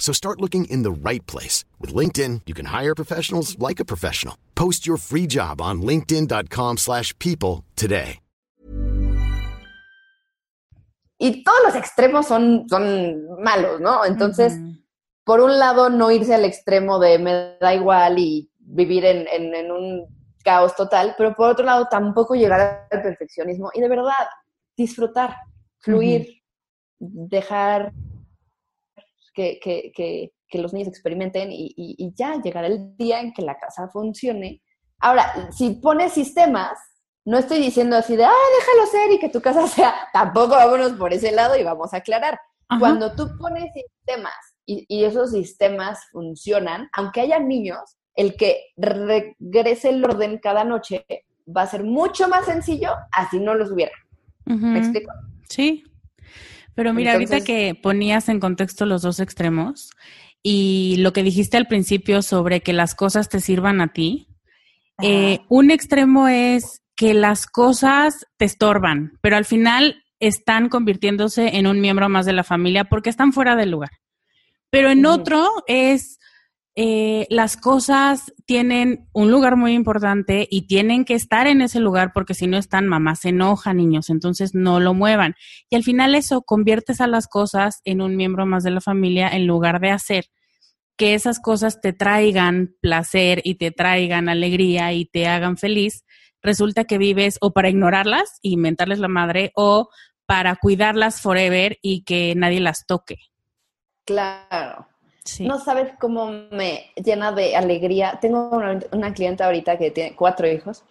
So start looking in the right place. With LinkedIn, you can hire professionals like a professional. Post your free job on linkedin.com slash people today. Y todos los extremos son, son malos, ¿no? Entonces, por un lado, no irse al extremo de me da igual y vivir en, en, en un caos total, pero por otro lado, tampoco llegar al perfeccionismo y de verdad disfrutar, fluir, dejar que, que, que, que los niños experimenten y, y, ya llegará el día en que la casa funcione. Ahora, si pones sistemas, no estoy diciendo así de, ah, déjalo ser y que tu casa [laughs] sea, tampoco vámonos por ese lado y vamos a aclarar. Cuando tú pones sistemas y, y, esos sistemas funcionan, aunque haya niños, el que regrese el orden cada noche va a ser mucho más sencillo así no los hubiera. ¿Me explico? Sí, pero mira, ahorita que ponías en contexto los dos extremos y lo que dijiste al principio sobre que las cosas te sirvan a ti, eh, un extremo es que las cosas te estorban, pero al final están convirtiéndose en un miembro más de la familia porque están fuera del lugar. Pero en otro es eh, las cosas tienen un lugar muy importante y tienen que estar en ese lugar porque si no están, mamá se enoja, niños, entonces no lo muevan. Y al final eso conviertes a las cosas en un miembro más de la familia en lugar de hacer que esas cosas te traigan placer y te traigan alegría y te hagan feliz, resulta que vives o para ignorarlas y inventarles la madre o para cuidarlas forever y que nadie las toque. Claro. No sabes cómo me llena de alegría. Tengo una, clienta ahorita que tiene cuatro hijos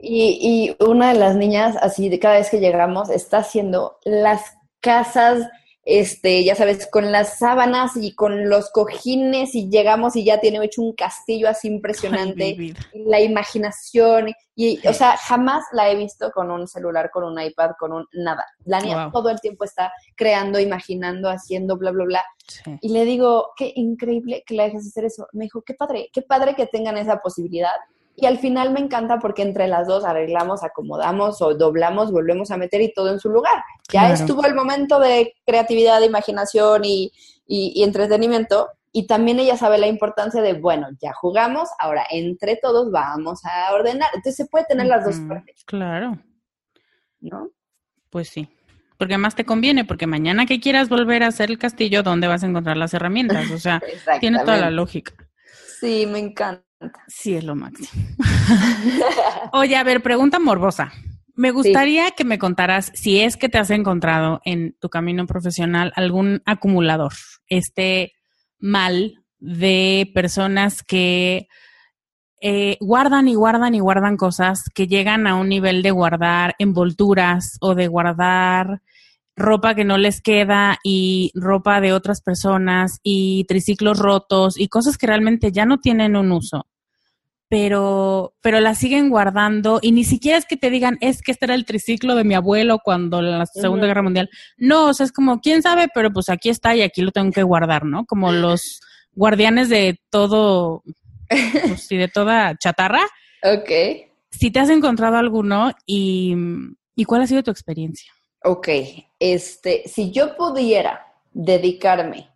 y, y, una de las niñas, así de cada vez que llegamos, está haciendo las casas este, ya sabes, con las sábanas y con los cojines y llegamos y ya tiene hecho un castillo así impresionante, la imaginación y, o sea, jamás la he visto con un celular, con un iPad, con un nada. La niña todo el tiempo está creando, imaginando, haciendo, bla, bla, bla. Y le digo, qué increíble que la dejes hacer eso. Me dijo, qué padre, qué padre que tengan esa posibilidad y al final me encanta porque entre las dos arreglamos, acomodamos o doblamos, volvemos a meter y todo en su lugar. Ya estuvo el momento de creatividad, de imaginación y, entretenimiento. Y también ella sabe la importancia de, bueno, ya jugamos, ahora entre todos vamos a ordenar. Entonces se puede tener las dos partes. Claro. ¿No? Pues sí. Porque más te conviene, porque mañana que quieras volver a hacer el castillo, ¿dónde vas a encontrar las herramientas? O sea, tiene toda la lógica. Sí, me encanta. Sí, es lo máximo. Oye, a ver, pregunta morbosa. Me gustaría que me contaras si es que te has encontrado en tu camino profesional algún acumulador, este mal de personas que eh, guardan y guardan y guardan cosas que llegan a un nivel de guardar envolturas o de guardar ropa que no les queda y ropa de otras personas y triciclos rotos y cosas que realmente ya no tienen un uso, pero, pero las siguen guardando y ni siquiera es que te digan, es que este era el triciclo de mi abuelo cuando la Segunda Guerra Mundial. No, o sea, es como, quién sabe, pero pues aquí está y aquí lo tengo que guardar, ¿no? Como los guardianes de todo, pues, y de toda chatarra. Ok. Si te has encontrado alguno y, y cuál ha sido tu experiencia. Ok, este, si yo pudiera dedicarme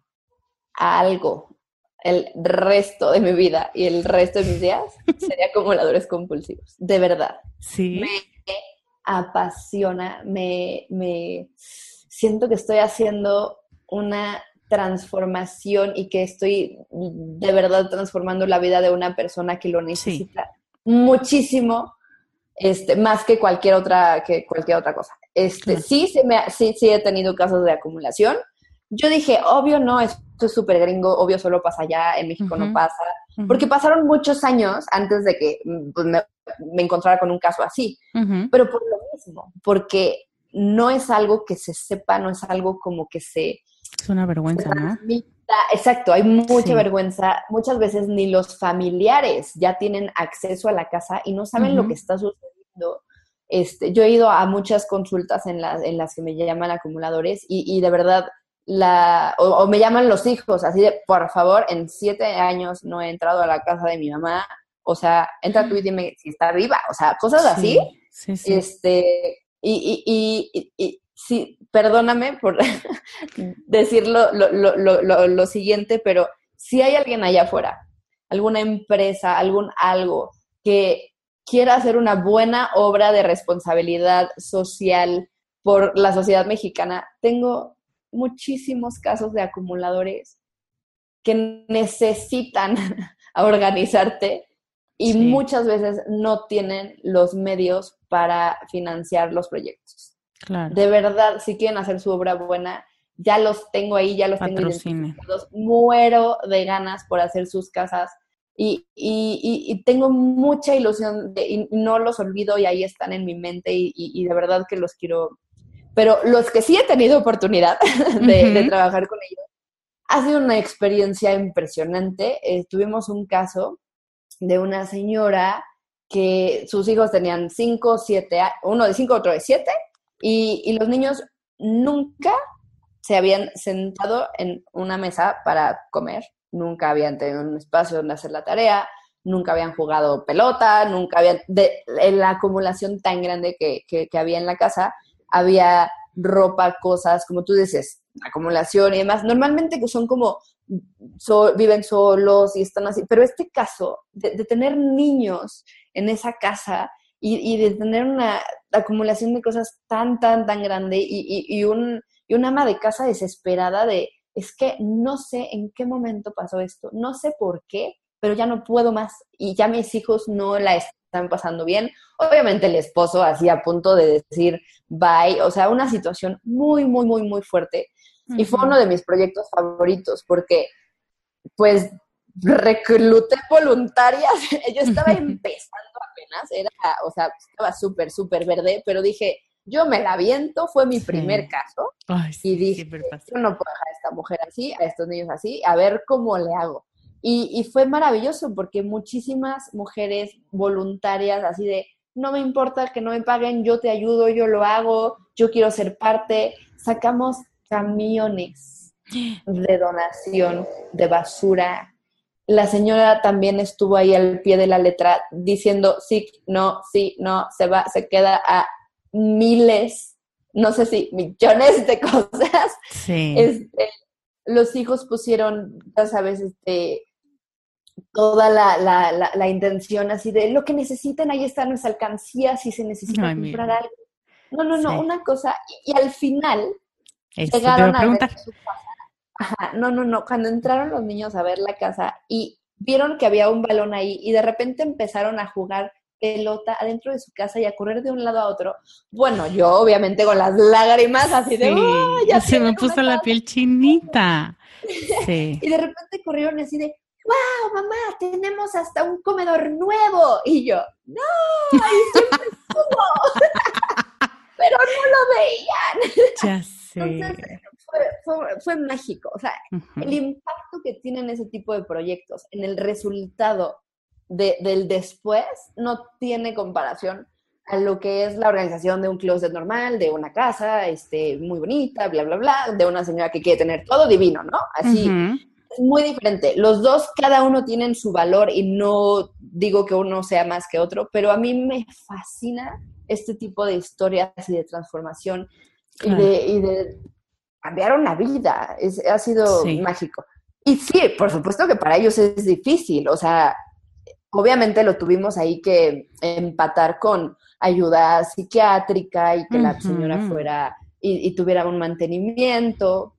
a algo el resto de mi vida y el resto de mis días, [laughs] sería acumuladores compulsivos, de verdad. Sí. Me apasiona, me, me siento que estoy haciendo una transformación y que estoy de verdad transformando la vida de una persona que lo necesita muchísimo, este, más que cualquier otra, que cualquier otra cosa. Este, sí, se me, sí, sí he tenido casos de acumulación. Yo dije, obvio no, esto es súper gringo, obvio solo pasa allá, en México no pasa, porque pasaron muchos años antes de que mm, pues, me, encontrara con un caso así, pero por lo mismo, porque no es algo que se sepa, no es algo como que se... Es una vergüenza, ¿no? Exacto, hay mucha vergüenza. Muchas veces ni los familiares ya tienen acceso a la casa y no saben lo que está sucediendo este, yo he ido a muchas consultas en las, en las que me llaman acumuladores y, de verdad, la, o, me llaman los hijos, así de, por favor, en siete años no he entrado a la casa de mi mamá, o sea, entra tú y dime si está viva, o sea, cosas así. Sí, sí. Este, y, y, y, sí, perdóname por [laughs] decir lo, lo, lo, lo, siguiente, pero si hay alguien allá afuera, alguna empresa, algún algo que quiera hacer una buena obra de responsabilidad social por la sociedad mexicana, tengo muchísimos casos de acumuladores que necesitan [laughs] organizarte y muchas veces no tienen los medios para financiar los proyectos. De verdad, si quieren hacer su obra buena, ya los tengo ahí, ya los tengo identificados. Muero de ganas por hacer sus casas y, y, tengo mucha ilusión de, y no los olvido y ahí están en mi mente y, de verdad que los quiero. Pero los que sí he tenido oportunidad [laughs] de, trabajar con ellos, ha sido una experiencia impresionante. Eh, tuvimos un caso de una señora que sus hijos tenían cinco, siete, uno de cinco, otro de siete, y, y los niños nunca se habían sentado en una mesa para comer nunca habían tenido un espacio donde hacer la tarea, nunca habían jugado pelota, nunca habían, de, en la acumulación tan grande que, que, había en la casa, había ropa, cosas, como tú dices, acumulación y demás. Normalmente que son como, viven solos y están así, pero este caso de, tener niños en esa casa y, de tener una acumulación de cosas tan, tan, tan grande y, y, un, y una ama de casa desesperada de, es que no sé en qué momento pasó esto, no sé por qué, pero ya no puedo más y ya mis hijos no la están pasando bien. Obviamente el esposo así a punto de decir bye, o sea, una situación muy, muy, muy, muy fuerte. Y fue uno de mis proyectos favoritos porque, pues, recluté voluntarias. [laughs] Yo estaba [laughs] empezando apenas, era, o sea, estaba súper, súper verde, pero dije, yo me la viento, fue mi primer caso. y dije, yo no puedo dejar a esta mujer así, a estos niños así, a ver cómo le hago. Y, fue maravilloso porque muchísimas mujeres voluntarias, así de, no me importa que no me paguen, yo te ayudo, yo lo hago, yo quiero ser parte. Sacamos camiones de donación de basura. La señora también estuvo ahí al pie de la letra diciendo sí, no, sí, no, se va, se queda a miles, no sé si millones de [laughs] cosas. Sí. Este, los hijos pusieron, ya sabes, este, toda la, la, la, intención así de lo que necesiten, ahí están nuestra alcancía si se necesita comprar algo. No, no, no, una cosa, y, al final llegaron a ver su casa. no, no, no, cuando entraron los niños a ver la casa y vieron que había un balón ahí y de repente empezaron a jugar pelota adentro de su casa y a correr de un lado a otro. Bueno, yo obviamente con las lágrimas así de, ya se me puso la piel chinita. [laughs] Sí. y de repente corrieron así de, wow, mamá, tenemos hasta un comedor nuevo. Y yo, no, ahí siempre [laughs] estuvo. [laughs] Pero no lo veían. Ya sé. Entonces, fue, fue, mágico. O sea, el impacto que tienen ese tipo de proyectos en el resultado de, del después no tiene comparación a lo que es la organización de un closet normal, de una casa este, muy bonita, bla, bla, bla, de una señora que quiere tener todo divino, ¿no? Así, es muy diferente. Los dos, cada uno tienen su valor y no digo que uno sea más que otro, pero a mí me fascina este tipo de historias y de transformación y, de, cambiar una vida. Es, ha sido mágico. Y sí, por supuesto que para ellos es difícil. O sea, obviamente lo tuvimos ahí que empatar con ayuda psiquiátrica y que la señora fuera y, tuviera un mantenimiento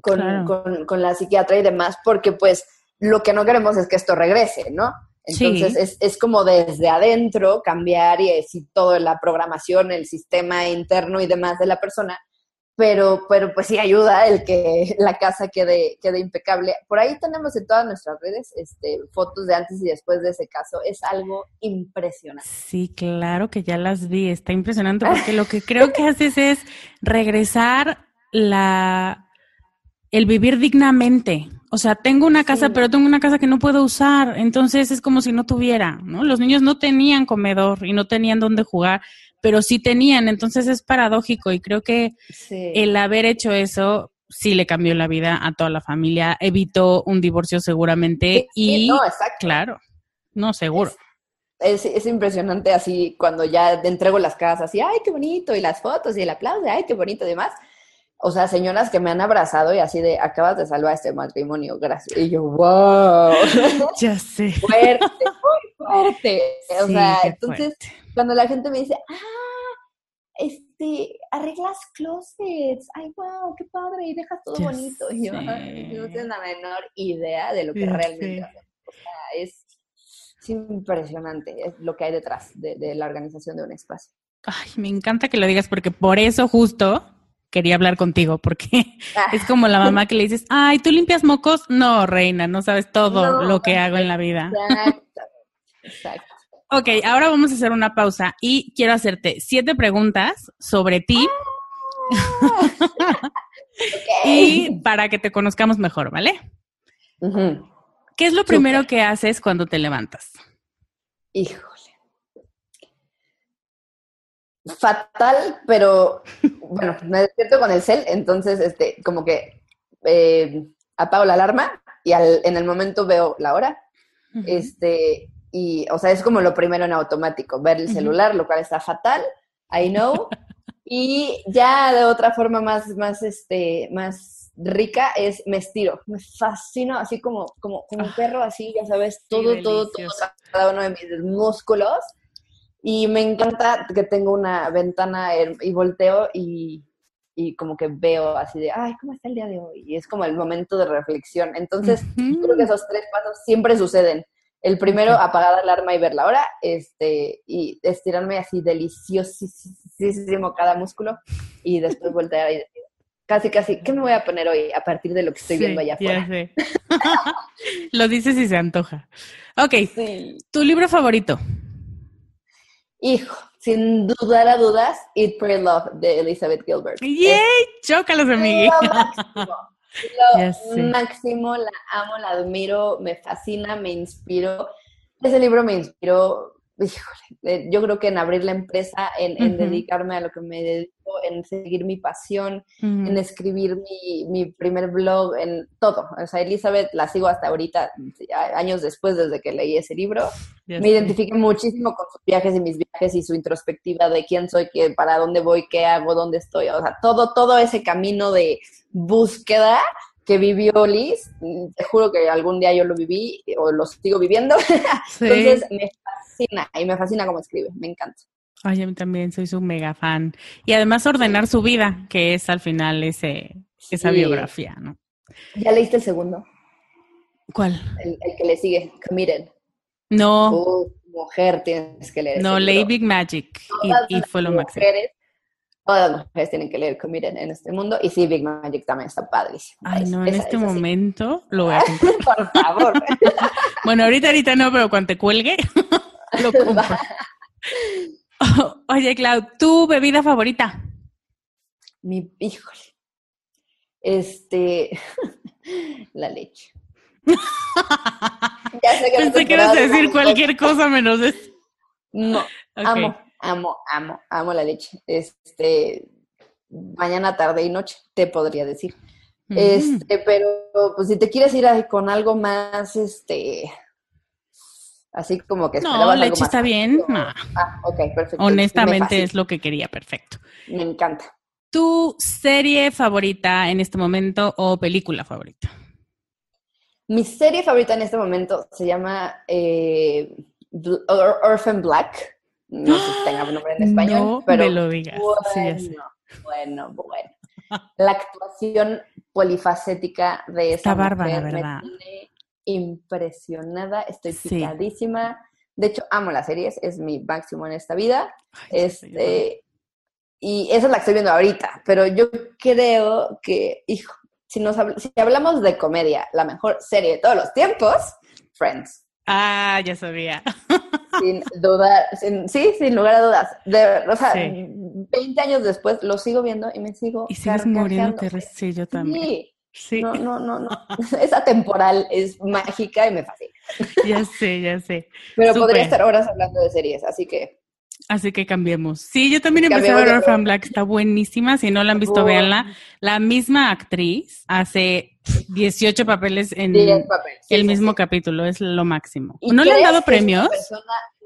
con, con, la psiquiatra y demás, porque pues lo que no queremos es que esto regrese, ¿no? Entonces es, es, como desde adentro cambiar y decir todo la programación, el sistema interno y demás de la persona, pero, pero pues sí ayuda el que la casa quede, quede impecable. Por ahí tenemos en todas nuestras redes este, fotos de antes y después de ese caso. Es algo impresionante. Sí, claro que ya las vi. Está impresionante porque lo que creo que haces es regresar la el vivir dignamente. O sea, tengo una casa, pero tengo una casa que no puedo usar, entonces es como si no tuviera, ¿no? Los niños no tenían comedor y no tenían dónde jugar, pero sí tenían, entonces es paradójico y creo que el haber hecho eso sí le cambió la vida a toda la familia, evitó un divorcio seguramente y no, claro, no seguro. Es, es, impresionante así cuando ya entrego las casas y ay, qué bonito, y las fotos y el aplauso, ay, qué bonito y demás o sea, señoras que me han abrazado y así de, acabas de salvar este matrimonio, gracias. Y yo, wow. [laughs] Ya sé. Fuerte, muy fuerte. o sea, entonces, cuando la gente me dice, ah, este, arreglas closets, ay, wow, qué padre, y dejas todo bonito. Y yo, no tengo la menor idea de lo que realmente hacen. O sea, es, impresionante es lo que hay detrás de, de la organización de un espacio. Ay, me encanta que lo digas porque por eso justo quería hablar contigo porque [laughs] es como la mamá que le dices, ay, ¿tú limpias mocos? No, reina, no sabes todo lo que hago en la vida. Exacto. [laughs] Exacto. Ok, ahora vamos a hacer una pausa y quiero hacerte siete preguntas sobre ti. [laughs] y para que te conozcamos mejor, ¿vale? ¿Qué es lo primero que haces cuando te levantas? Híjole. Fatal, pero bueno, me despierto con el cel, entonces, este, como que eh, apago la alarma y al, en el momento veo la hora. Este, y, o sea, es como lo primero en automático, ver el celular, lo cual está fatal, I know. [laughs] y ya de otra forma más, más, este, más rica es me estiro, me fascino así como, como, como un ah. perro, así, ya sabes, todo, todo, todo, cada uno de mis músculos. Y me encanta que tengo una ventana y volteo y, y como que veo así de, ay, ¿cómo está el día de hoy? Y es como el momento de reflexión. Entonces, creo que esos tres pasos siempre suceden. El primero, apagar la alarma y ver la hora, este, y estirarme así deliciosísimo cada músculo, y después [laughs] voltear y decir, casi, casi, ¿qué me voy a poner hoy a partir de lo que estoy viendo allá afuera? [laughs] lo dices y se antoja. Ok, ¿tu libro favorito? Hijo, sin dudar a dudas, Eat, Pray, Love de Elizabeth Gilbert. ¡Yay! Chócalos, amigos. [laughs] Lo máximo, la amo, la admiro, me fascina, me inspiró. Ese libro me inspiró, híjole, yo creo que en abrir la empresa, en, dedicarme a lo que me dedico, en seguir mi pasión, en escribir mi, mi, primer blog, en todo. O sea, Elizabeth la sigo hasta ahorita, años después desde que leí ese libro. me identifiqué muchísimo con sus viajes y mis viajes y su introspectiva de quién soy, qué, para dónde voy, qué hago, dónde estoy. O sea, todo, todo ese camino de búsqueda que vivió Liz, te juro que algún día yo lo viví o lo sigo viviendo. [laughs] Entonces me fascina y me fascina cómo escribe, me encanta. Ay, a mí también soy su mega fan. Y además ordenar su vida, que es al final ese, esa biografía, ¿no? ¿Ya leíste el segundo? ¿Cuál? El, que le sigue, Committed. No. mujer, tienes que leer. No, leí Big Magic y, fue lo máximo todas las mujeres tienen que leer Committed en este mundo. Y sí, Big Magic también está padrísimo. Ay, no, en este momento lo voy a [laughs] comprar. Por favor. [laughs] bueno, ahorita, ahorita no, pero cuando te cuelgue, [laughs] lo compro. oye, Clau, ¿tu bebida favorita? Mi, híjole. Este, la leche. ya sé que Pensé que ibas a decir cualquier cosa menos eso. No, amo amo, amo, amo la leche. Este, mañana, tarde y noche, te podría decir. Mm. Este, pero pues si te quieres ir con algo más, este, así como que no, leche está bien. Ah, ok, perfecto. Honestamente es lo que quería, perfecto. Me encanta. ¿Tu serie favorita en este momento o película favorita? Mi serie favorita en este momento se llama eh, Orphan Black. No sé si tenga nombre en español, no pero me lo digas. Bueno, bueno, bueno. La actuación polifacética de esta Está mujer ¿verdad? me tiene impresionada, estoy picadísima. De hecho, amo las series, es mi máximo en esta vida. este, y esa es la que estoy viendo ahorita, pero yo creo que, hijo, si, nos si hablamos de comedia, la mejor serie de todos los tiempos, Friends. Ah, ya sabía. [laughs] Sin dudar, sí, sin lugar a dudas. De, o sea, 20 años después lo sigo viendo y me sigo. Y sigues muriéndote, sí, yo también. Sí. No, no, no, no. [laughs] [laughs] Esa temporal es mágica y me fascina. Ya sé, ya sé. Pero podría estar horas hablando de series, así que. Así que cambiemos. Sí, yo también empecé a ver Orphan Black, está buenísima. Si no la han visto, véanla. La misma actriz hace 18 papeles en el mismo capítulo, es lo máximo. ¿No le han dado premios?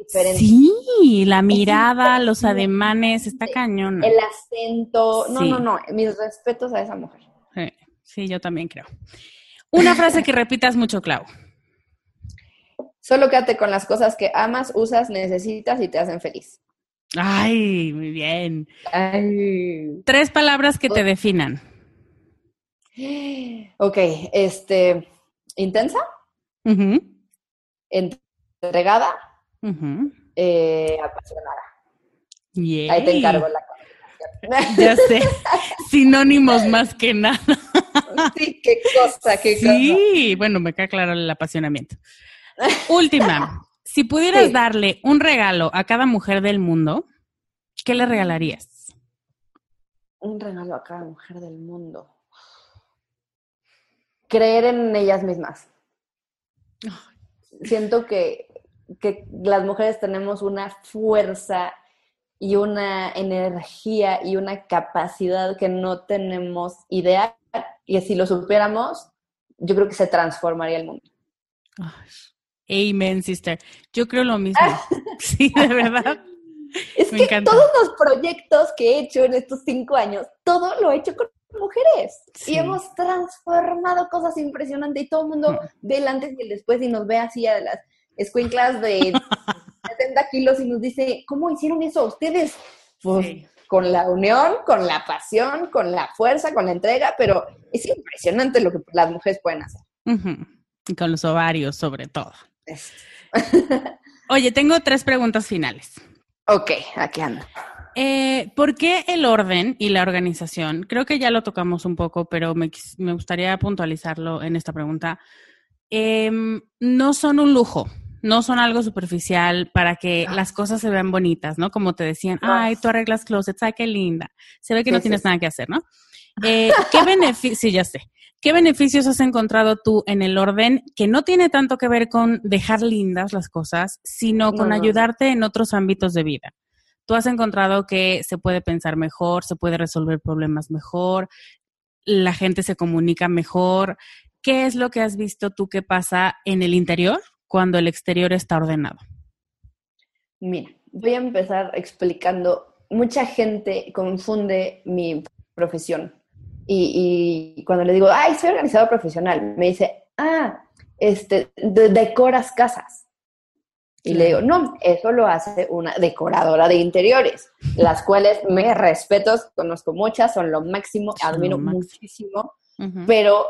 Sí, la mirada, los ademanes, está cañón. El acento, no, no, no, mis respetos a esa mujer. Sí, yo también creo. Una frase que repitas mucho, Clau. Solo quédate con las cosas que amas, usas, necesitas y te hacen feliz. Ay, muy bien. Tres palabras que te definan. Ok, este, intensa, entregada, eh, apasionada. Ahí te encargo la Ya sé, [laughs] sinónimos más que nada. Sí, qué cosa, qué cosa. Sí, bueno, me queda claro el apasionamiento. Última, [laughs] si pudieras darle un regalo a cada mujer del mundo, ¿qué le regalarías? Un regalo a cada mujer del mundo. Creer en ellas mismas. Siento que, que las mujeres tenemos una fuerza y una energía y una capacidad que no tenemos idea y si lo supiéramos, yo creo que se transformaría el mundo. Amen, sister. Yo creo lo mismo. [laughs] sí, de verdad. Es que todos los proyectos que he hecho en estos cinco años, todo lo he hecho con mujeres. Y hemos transformado cosas impresionantes y todo el mundo ve el antes y el después y nos ve así a las escuinclas de [laughs] 70 kilos y nos dice, ¿cómo hicieron eso ustedes? Pues con la unión, con la pasión, con la fuerza, con la entrega, pero es impresionante lo que las mujeres pueden hacer. Y con los ovarios, sobre todo. [laughs] Oye, tengo tres preguntas finales. Ok, aquí ando. Eh, ¿Por qué el orden y la organización? Creo que ya lo tocamos un poco, pero me, gustaría puntualizarlo en esta pregunta. Em, no son un lujo, no son algo superficial para que las cosas se vean bonitas, ¿no? Como te decían, ay, tú arreglas closets, ay, qué linda. Se ve que no tienes nada que hacer, ¿no? Eh, ¿Qué beneficios, sí, ya sé, qué beneficios has encontrado tú en el orden que no tiene tanto que ver con dejar lindas las cosas, sino con ayudarte en otros ámbitos de vida? Tú has encontrado que se puede pensar mejor, se puede resolver problemas mejor, la gente se comunica mejor. ¿Qué es lo que has visto tú que pasa en el interior cuando el exterior está ordenado? Mira, voy a empezar explicando. Mucha gente confunde mi profesión. Y, cuando le digo, ay, soy organizador profesional, me dice, ah, este, decoras casas. Y le digo, no, eso lo hace una decoradora de interiores, las cuales me respeto, conozco muchas, son lo máximo, admiro muchísimo, pero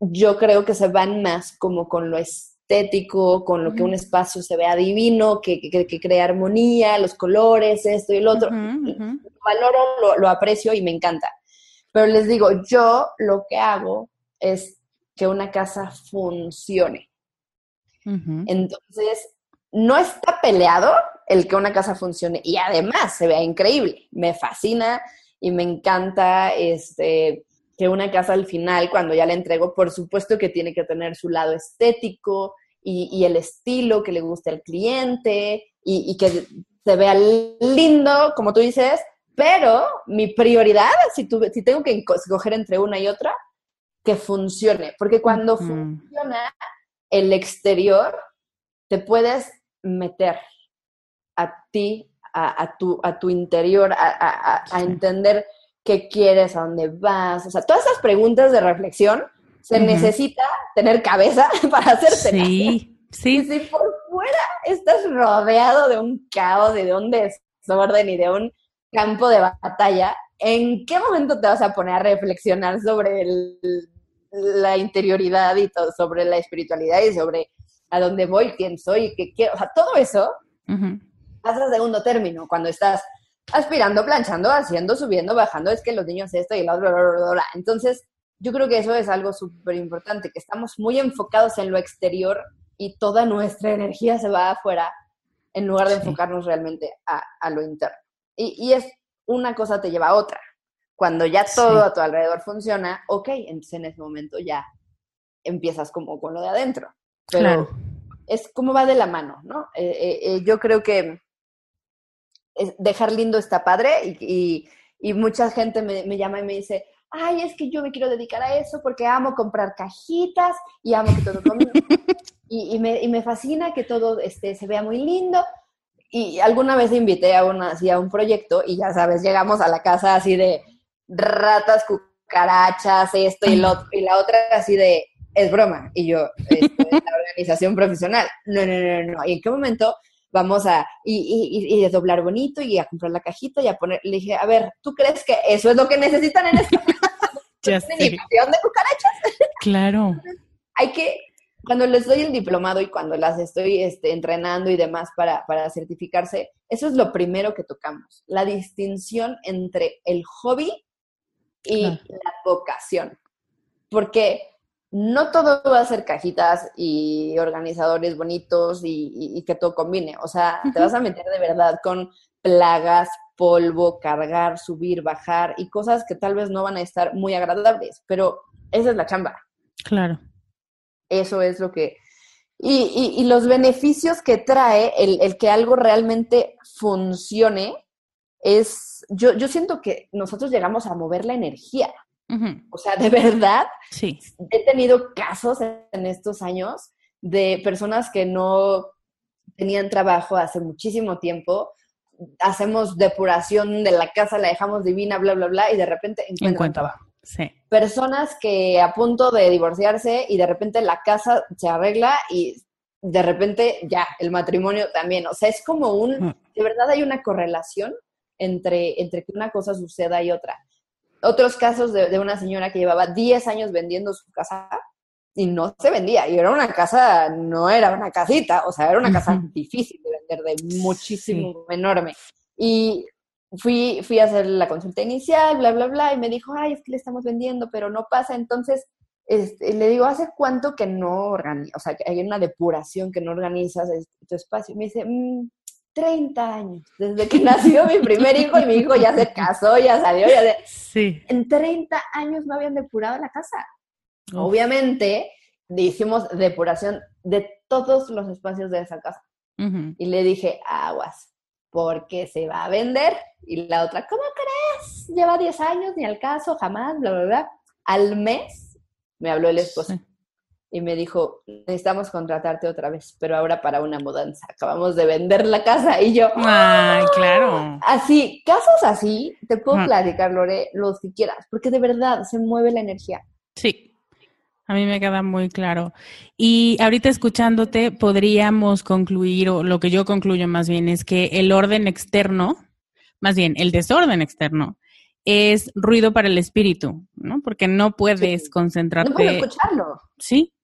yo creo que se van más como con lo estético, con lo que un espacio se vea divino, que, que, crea armonía, los colores, esto y el otro. Valoro, lo aprecio y me encanta. Pero les digo, yo lo que hago es que una casa funcione. Entonces, no está peleado el que una casa funcione y además se vea increíble. Me fascina y me encanta este, que una casa al final, cuando ya la entrego, por supuesto que tiene que tener su lado estético y, el estilo que le guste al cliente y, que se vea lindo, como tú dices, pero mi prioridad, si, si tengo que escoger entre una y otra, que funcione, porque cuando funciona el exterior, te puedes meter a ti, a, tu, a tu interior, a, entender qué quieres, a dónde vas. O sea, todas esas preguntas de reflexión se necesita tener cabeza [laughs] para hacerse. Sí, sí. Y si por fuera estás rodeado de un caos, de un desorden y de un campo de batalla, ¿en qué momento te vas a poner a reflexionar sobre la interioridad y todo, sobre la espiritualidad y sobre a dónde voy, quién soy, qué quiero, o sea, todo eso pasa a segundo término cuando estás aspirando, planchando, haciendo, subiendo, bajando, es que los niños esto y la otra, Entonces, yo creo que eso es algo súper importante, que estamos muy enfocados en lo exterior y toda nuestra energía se va afuera en lugar de enfocarnos realmente a, lo interno. Y, es una cosa te lleva a otra. Cuando ya todo a tu alrededor funciona, ok, entonces en ese momento ya empiezas como con lo de adentro. Pero es como va de la mano, ¿no? Eh, eh, eh, yo creo que dejar lindo está padre y, mucha gente me, llama y me dice, ay, es que yo me quiero dedicar a eso porque amo comprar cajitas y amo que todo [laughs] y, y, me, y me fascina que todo este, se vea muy lindo. Y alguna vez invité a, una, así, a un proyecto y ya sabes, llegamos a la casa así de ratas, cucarachas, esto y, lo, y la otra así de es broma. Y yo, esto es la [laughs] organización profesional. No, no, no, no. ¿Y en qué momento vamos a y, y, y, desdoblar bonito y a comprar la cajita y a poner? Le dije, a ver, ¿tú crees que eso es lo que necesitan en esta [laughs] de cucarachas? Claro. [laughs] Hay que, cuando les doy el diplomado y cuando las estoy este, entrenando y demás para, para certificarse, eso es lo primero que tocamos, la distinción entre el hobby y la vocación. Porque no todo va a ser cajitas y organizadores bonitos y, que todo combine. O sea, te vas a meter de verdad con plagas, polvo, cargar, subir, bajar y cosas que tal vez no van a estar muy agradables, pero esa es la chamba. Claro. Eso es lo que... Y, los beneficios que trae el, el, que algo realmente funcione es, yo, yo siento que nosotros llegamos a mover la energía. O sea, de verdad, sí. he tenido casos en estos años de personas que no tenían trabajo hace muchísimo tiempo, hacemos depuración de la casa, la dejamos divina, bla, bla, bla, y de repente encuentran trabajo. Sí. Personas que a punto de divorciarse y de repente la casa se arregla y de repente ya, el matrimonio también. O sea, es como un, de verdad hay una correlación entre, entre que una cosa suceda y otra. Otros casos de, de una señora que llevaba 10 años vendiendo su casa y no se vendía. Y era una casa, no era una casita, o sea, era una casa difícil de vender, de muchísimo, enorme. Y fui, fui a hacer la consulta inicial, bla, bla, bla, y me dijo, ay, es que le estamos vendiendo, pero no pasa. Entonces, este, le digo, ¿hace cuánto que no organizas? O sea, que hay una depuración que no organizas tu espacio. Y me dice, 30 mm, años, desde que nació mi primer hijo y mi hijo ya se casó, ya salió, ya. Sí. En 30 años no habían depurado la casa. Obviamente, hicimos depuración de todos los espacios de esa casa. Y le dije, aguas, porque se va a vender. Y la otra, ¿cómo crees? Lleva 10 años, ni al caso, jamás, bla, bla, bla. Al mes me habló el esposo y me dijo, necesitamos contratarte otra vez, pero ahora para una mudanza. Acabamos de vender la casa y yo... Ay, claro. Así, casos así, te puedo platicar, Lore, los que quieras, porque de verdad se mueve la energía. Sí, a mí me queda muy claro. Y ahorita escuchándote, podríamos concluir, o lo que yo concluyo más bien, es que el orden externo, más bien el desorden externo, es ruido para el espíritu, ¿no? Porque no puedes concentrarte. No puedes escucharlo. Sí.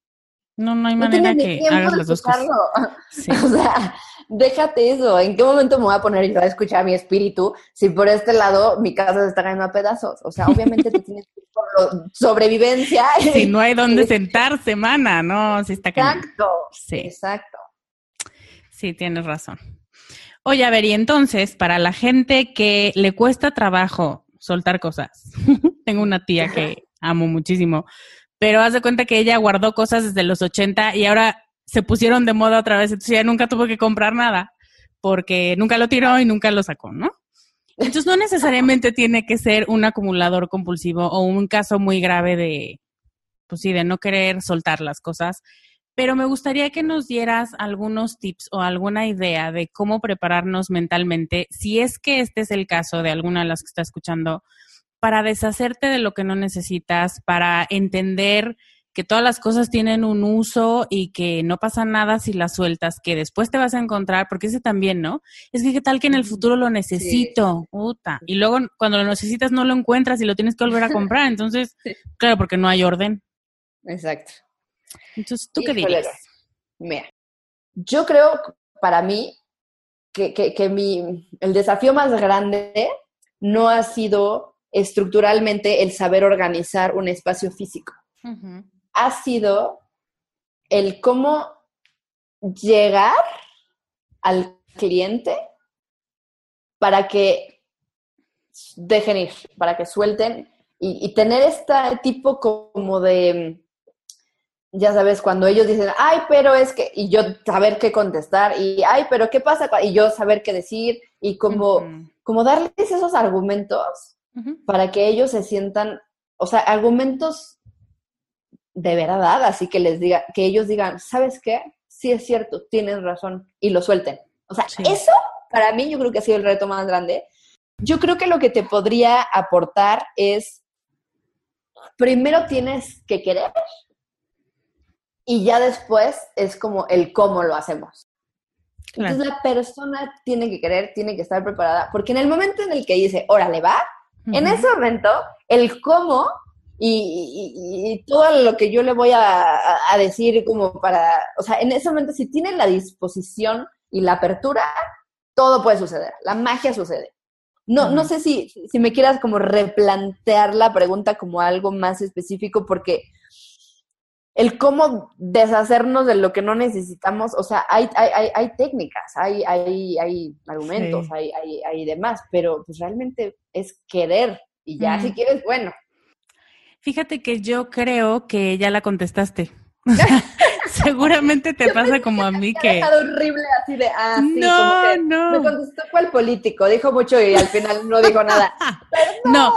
No, no hay manera que hagas las dos cosas. [laughs] O sea, déjate eso. ¿En qué momento me voy a poner yo a escuchar mi espíritu si por este lado mi casa se está cayendo a pedazos? O sea, obviamente tú tienes que sobrevivencia. Si no hay dónde [laughs] sentarse, mana, ¿no? Si está Exacto. Sí. Exacto. Sí, tienes razón. Oye, a ver, y entonces, para la gente que le cuesta trabajo soltar cosas, [laughs] tengo una tía que amo muchísimo, pero haz de cuenta que ella guardó cosas desde los 80 y ahora se pusieron de moda otra vez, entonces ya nunca tuvo que comprar nada porque nunca lo tiró y nunca lo sacó, ¿no? Entonces no necesariamente tiene que ser un acumulador compulsivo o un caso muy grave de, pues sí, de no querer soltar las cosas, pero me gustaría que nos dieras algunos tips o alguna idea de cómo prepararnos mentalmente, si es que este es el caso de alguna de las que está escuchando, para deshacerte de lo que no necesitas, para entender que todas las cosas tienen un uso y que no pasa nada si las sueltas, que después te vas a encontrar, porque ese también, ¿no? Es que qué tal que en el futuro lo necesito, puta, y luego cuando lo necesitas no lo encuentras y lo tienes que volver a comprar, [laughs] entonces, claro, porque no hay orden. Exacto. Entonces, ¿tú qué dirías? Mira, yo creo para mí que, que, mi, el desafío más grande no ha sido estructuralmente el saber organizar un espacio físico ha sido el cómo llegar al cliente para que dejen ir, para que suelten y, tener este tipo como de, ya sabes, cuando ellos dicen, ay, pero es que, y yo saber qué contestar, y ay, pero qué pasa, y yo saber qué decir, y como, como darles esos argumentos para que ellos se sientan, o sea, argumentos de verdad, así que les diga, que ellos digan, ¿sabes qué? Sí es cierto, tienes razón, y lo suelten. O sea, eso para mí yo creo que ha sido el reto más grande. Yo creo que lo que te podría aportar es, primero tienes que querer y ya después es como el cómo lo hacemos. Entonces la persona tiene que querer, tiene que estar preparada, porque en el momento en el que dice, órale, va, en ese momento el cómo y, todo lo que yo le voy a, decir como para, o sea, en ese momento si tiene la disposición y la apertura, todo puede suceder, la magia sucede. No, no sé si, si me quieras como replantear la pregunta como algo más específico, porque el cómo deshacernos de lo que no necesitamos, o sea, hay, hay, hay, técnicas, hay, hay, hay argumentos, hay, hay, hay demás, pero pues realmente es querer y ya si quieres, bueno, Fíjate que yo creo que ya la contestaste. [laughs] [laughs] Seguramente te pasa como a mí que... horrible así de, ah, no, no. Me contestó cuál político, dijo mucho y al final no dijo nada. [laughs] no,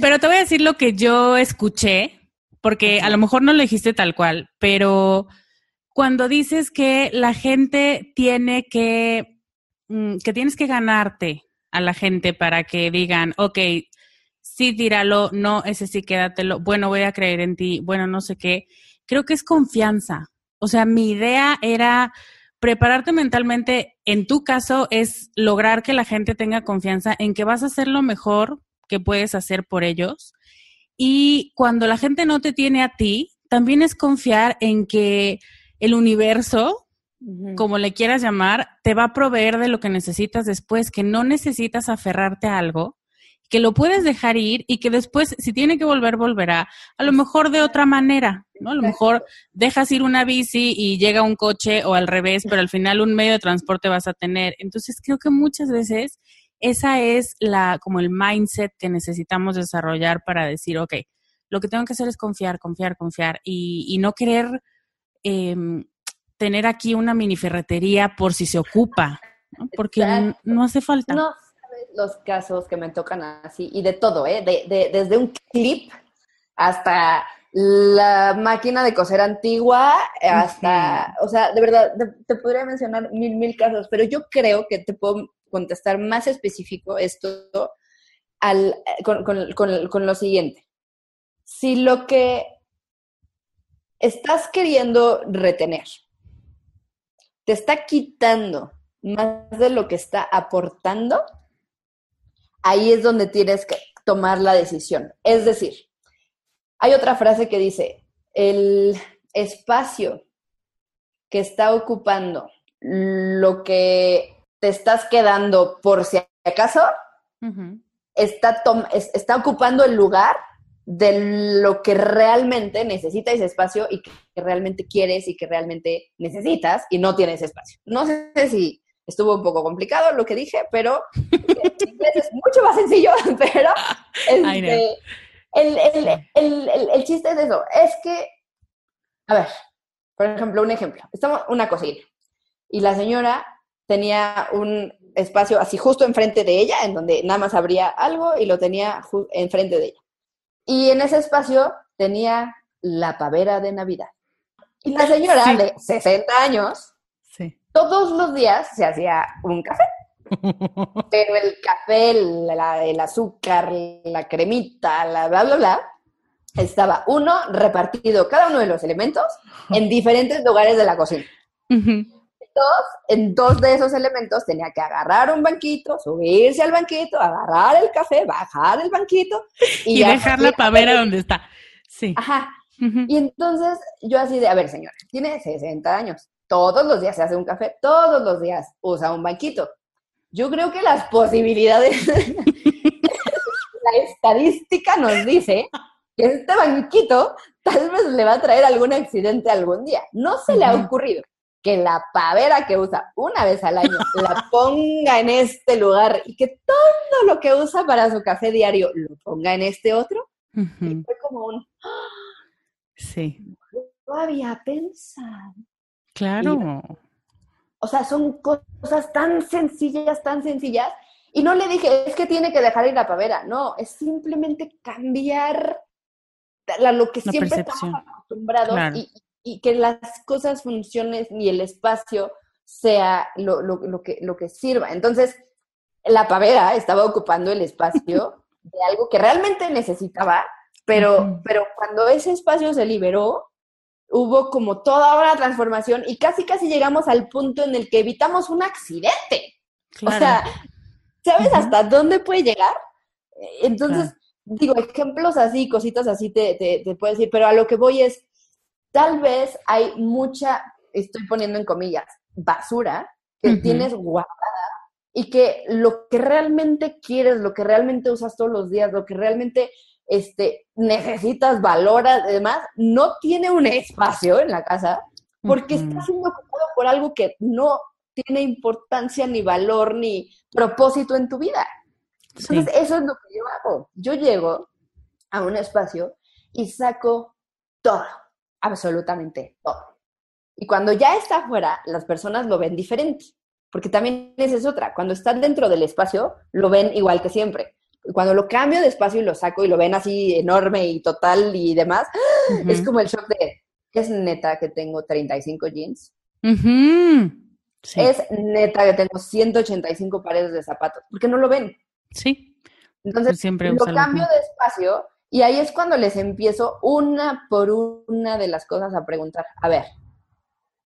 pero te voy a decir lo que yo escuché, porque a lo mejor no lo dijiste tal cual, pero cuando dices que la gente tiene que, mm, que tienes que ganarte a la gente para que digan, ok, sí, tíralo, no, ese sí, quédatelo, bueno, voy a creer en ti, bueno, no sé qué. Creo que es confianza. O sea, mi idea era prepararte mentalmente, en tu caso, es lograr que la gente tenga confianza en que vas a hacer lo mejor que puedes hacer por ellos. Y cuando la gente no te tiene a ti, también es confiar en que el universo, como le quieras llamar, te va a proveer de lo que necesitas después, que no necesitas aferrarte a algo, que lo puedes dejar ir y que después, si tiene que volver, volverá, a lo mejor de otra manera, ¿no? A lo mejor dejas ir una bici y llega un coche o al revés, pero al final un medio de transporte vas a tener. Entonces, creo que muchas veces esa es la, como el mindset que necesitamos desarrollar para decir, ok, lo que tengo que hacer es confiar, confiar, confiar y, no querer em, tener aquí una mini ferretería por si se ocupa, porque no, hace falta. No los casos que me tocan así y de todo, ¿eh? De, desde un clip hasta la máquina de coser antigua, hasta, o sea, de verdad, te, podría mencionar mil, mil casos, pero yo creo que te puedo contestar más específico esto al, con, con lo siguiente si lo que estás queriendo retener te está quitando más de lo que está aportando, ahí es donde tienes que tomar la decisión. Es decir, hay otra frase que dice, el espacio que está ocupando lo que te estás quedando por si acaso, está, está ocupando el lugar de lo que realmente necesita ese espacio y que realmente quieres y que realmente necesitas y no tienes espacio. No sé si estuvo un poco complicado lo que dije, pero es mucho más sencillo, [laughs] pero este, el, chiste es eso, es que, a ver, por ejemplo, un ejemplo, estamos una cocina y la señora tenía un espacio así justo enfrente de ella, en donde nada más habría algo y lo tenía enfrente de ella. Y en ese espacio tenía la pavera de Navidad. Y la señora de 60 años, todos los días se hacía un café. [laughs] Pero el café, el azúcar, la cremita, la bla, bla, bla, estaba uno repartido, cada uno de los elementos, en diferentes lugares de la cocina en dos de esos elementos tenía que agarrar un banquito, subirse al banquito, agarrar el café, bajar el banquito y, dejar la pavera donde está. Sí. Ajá. Y entonces yo así de, a ver, señora, tiene 60 años, todos los días se hace un café, todos los días usa un banquito. Yo creo que las posibilidades, [laughs] la estadística nos dice que este banquito tal vez le va a traer algún accidente algún día. No se le ha ocurrido que la pavera que usa una vez al año la ponga en este lugar y que todo lo que usa para su café diario lo ponga en este otro. Y fue como un... Sí. No había pensado. Claro. o sea, son cosas tan sencillas, tan sencillas. Y no le dije, es que tiene que dejar ir la pavera. No, es simplemente cambiar lo que siempre estamos acostumbrados y, y que las cosas funcionen y el espacio sea lo, que, lo que sirva. Entonces, la pavera estaba ocupando el espacio [laughs] de algo que realmente necesitaba, pero, pero cuando ese espacio se liberó, hubo como toda una transformación y casi casi llegamos al punto en el que evitamos un accidente. O sea, ¿sabes hasta dónde puede llegar? Entonces, digo, ejemplos así, cositas así te, te, te puedo decir, pero a lo que voy es, tal vez hay mucha, estoy poniendo en comillas, basura que tienes guardada y que lo que realmente quieres, lo que realmente usas todos los días, lo que realmente este, necesitas, valoras, además, no tiene un espacio en la casa porque está siendo ocupado por algo que no tiene importancia, ni valor, ni propósito en tu vida. Entonces, eso es lo que yo hago. Yo llego a un espacio y saco todo absolutamente todo. Y cuando ya está afuera, las personas lo ven diferente, porque también esa es otra. Cuando están dentro del espacio, lo ven igual que siempre. Cuando lo cambio de espacio y lo saco y lo ven así enorme y total y demás, [gasps] es como el shock de, es neta que tengo 35 jeans. Es neta que tengo 185 pares de zapatos, porque no lo ven. Sí. Entonces, siempre lo cambio de espacio y ahí es cuando les empiezo una por una de las cosas a preguntar. A ver,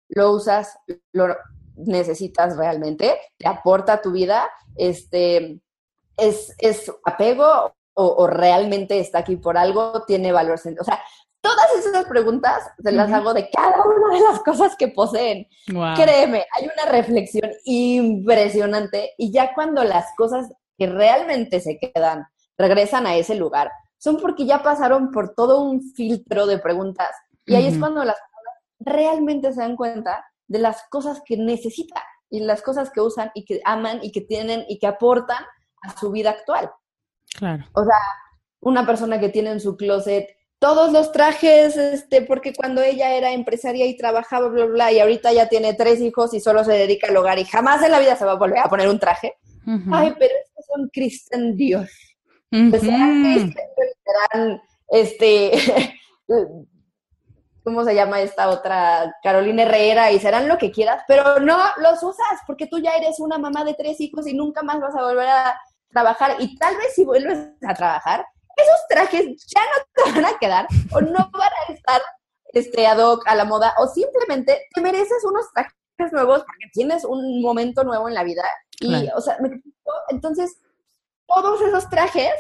¿lo usas? ¿Lo necesitas realmente? ¿Te aporta a tu vida? Este, ¿es, es apego o, realmente está aquí por algo? ¿Tiene valor? O sea, todas esas preguntas se las hago de cada una de las cosas que poseen. Créeme, hay una reflexión impresionante y ya cuando las cosas que realmente se quedan regresan a ese lugar, son porque ya pasaron por todo un filtro de preguntas. Y ahí es cuando las personas realmente se dan cuenta de las cosas que necesitan y las cosas que usan y que aman y que tienen y que aportan a su vida actual. Claro. O sea, una persona que tiene en su closet todos los trajes, este, porque cuando ella era empresaria y trabajaba, bla, bla, y ahorita ya tiene tres hijos y solo se dedica al hogar y jamás en la vida se va a volver a poner un traje. Ay, pero estos son Cristian Dios. Pues serán, este, [laughs] ¿cómo se llama esta otra? Carolina Herrera y serán lo que quieras, pero no los usas porque tú ya eres una mamá de tres hijos y nunca más vas a volver a trabajar y tal vez si vuelves a trabajar, esos trajes ya no te van a quedar o no van a estar este, ad hoc a la moda o simplemente te mereces unos trajes nuevos porque tienes un momento nuevo en la vida y, o sea, entonces todos esos trajes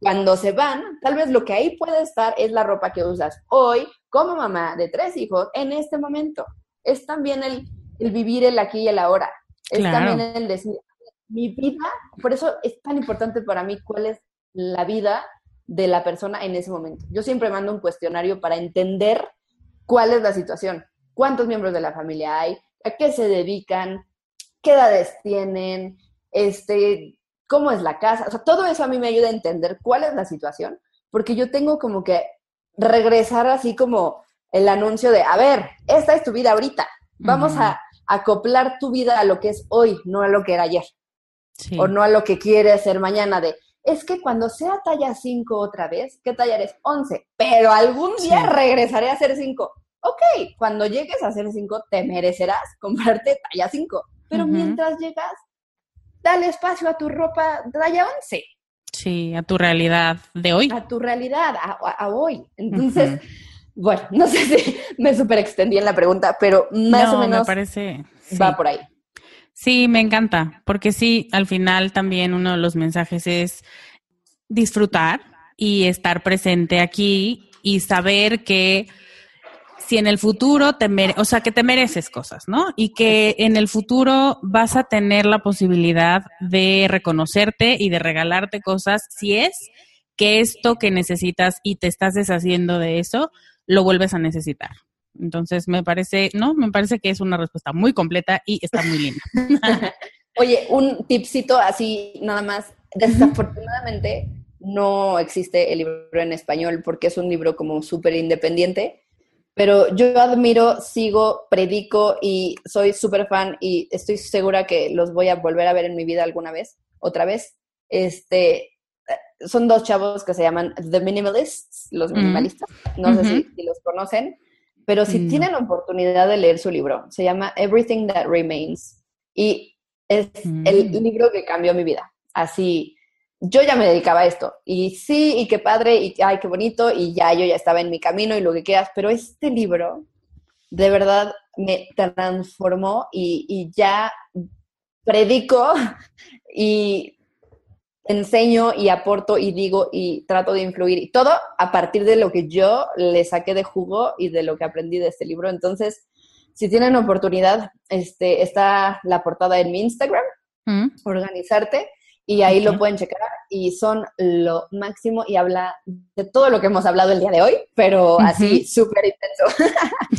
cuando se van, tal vez lo que ahí puede estar es la ropa que usas hoy como mamá de tres hijos en este momento. Es también el, vivir el aquí y el ahora. Es también el decir, mi vida, por eso es tan importante para mí cuál es la vida de la persona en ese momento. Yo siempre mando un cuestionario para entender cuál es la situación, cuántos miembros de la familia hay, a qué se dedican, qué edades tienen, este, cómo es la casa. O sea, todo eso a mí me ayuda a entender cuál es la situación, porque yo tengo como que regresar así como el anuncio de, a ver, esta es tu vida ahorita, vamos a acoplar tu vida a lo que es hoy, no a lo que era ayer. O no a lo que quiere ser mañana de, es que cuando sea talla 5 otra vez, ¿qué talla eres? 11, pero algún día regresaré a ser 5. Ok, cuando llegues a ser 5, te merecerás [laughs] comprarte talla 5, pero mientras llegas, dale espacio a tu ropa talla 11. Sí, a tu realidad de hoy. A tu realidad, a, hoy. Entonces, bueno, [laughs] no sé si me super extendí en la pregunta, pero más o menos parece, va por ahí. Sí, me encanta, porque sí, al final también uno de los mensajes es disfrutar y estar presente aquí y saber que si en el futuro te o sea, que te mereces cosas, ¿no? Y que en el futuro vas a tener la posibilidad de reconocerte y de regalarte cosas si es que esto que necesitas y te estás deshaciendo de eso, lo vuelves a necesitar. Entonces, me parece, no, me parece que es una respuesta muy completa y está muy linda. [laughs] Oye, un tipcito así, nada más. Desafortunadamente, no existe el libro en español porque es un libro como súper independiente, pero yo admiro, sigo, predico y soy súper fan y estoy segura que los voy a volver a ver en mi vida alguna vez, otra vez. Este, son dos chavos que se llaman The Minimalists, los minimalistas, no sé si, los conocen. Pero si mm. tienen oportunidad de leer su libro, se llama Everything That Remains. Y es el mm. libro que cambió mi vida. Así, yo ya me dedicaba a esto. Y sí, y qué padre, y ay, qué bonito, y ya yo ya estaba en mi camino y lo que quieras. Pero este libro, de verdad, me transformó y, y ya predico [laughs] y enseño y aporto y digo y trato de influir y todo a partir de lo que yo le saqué de jugo y de lo que aprendí de este libro. Entonces, si tienen oportunidad, este, está la portada en mi Instagram, mm. organizarte, y ahí lo pueden checar y son lo máximo y habla de todo lo que hemos hablado el día de hoy, pero así súper intenso.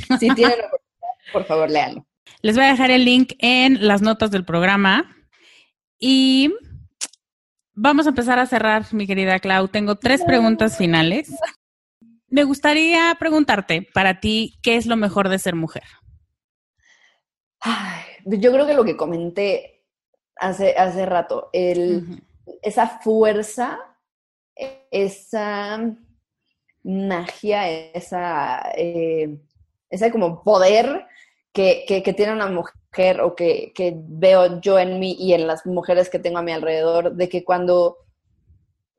[laughs] si tienen oportunidad, por favor, léanlo. Les voy a dejar el link en las notas del programa y Vamos a empezar a cerrar, mi querida Clau. Tengo tres preguntas finales. Me gustaría preguntarte, para ti, ¿qué es lo mejor de ser mujer? yo creo que lo que comenté hace, hace rato, el, esa fuerza, esa magia, esa, eh, ese como poder que, que, tiene una mujer o que, que, veo yo en mí y en las mujeres que tengo a mi alrededor, de que cuando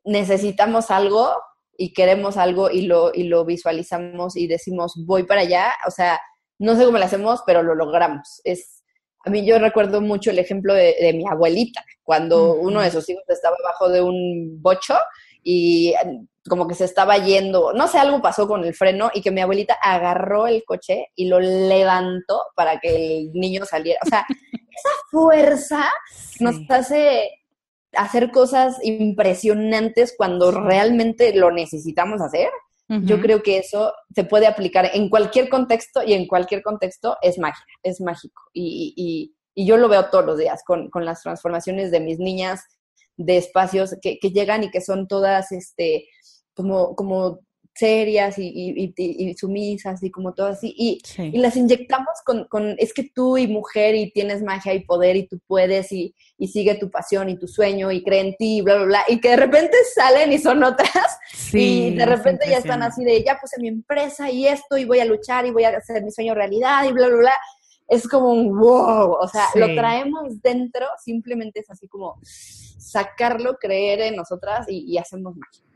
necesitamos algo y queremos algo y lo, y lo visualizamos y decimos voy para allá, o sea, no sé cómo lo hacemos, pero lo logramos. Es, a mí yo recuerdo mucho el ejemplo de, de mi abuelita, cuando uno de sus hijos estaba abajo de un bocho y como que se estaba yendo, no sé, algo pasó con el freno y que mi abuelita agarró el coche y lo levantó para que el niño saliera. O sea, [laughs] esa fuerza nos hace hacer cosas impresionantes cuando realmente lo necesitamos hacer. Yo creo que eso se puede aplicar en cualquier contexto y en cualquier contexto es magia, es mágico. Y, yo lo veo todos los días con, con las transformaciones de mis niñas de espacios que, que, llegan y que son todas este, como, como serias y, y, y, sumisas y como todo así. Y, y las inyectamos con, con, es que tú y mujer y tienes magia y poder y tú puedes y, y sigue tu pasión y tu sueño y cree en ti y bla, bla, bla. Y que de repente [laughs] salen y son otras y de repente ya están así de, ya puse mi empresa y esto y voy a luchar y voy a hacer mi sueño realidad y bla, bla, bla. Es como un wow, o sea, lo traemos dentro, simplemente es así como sacarlo, creer en nosotras y, hacemos magia.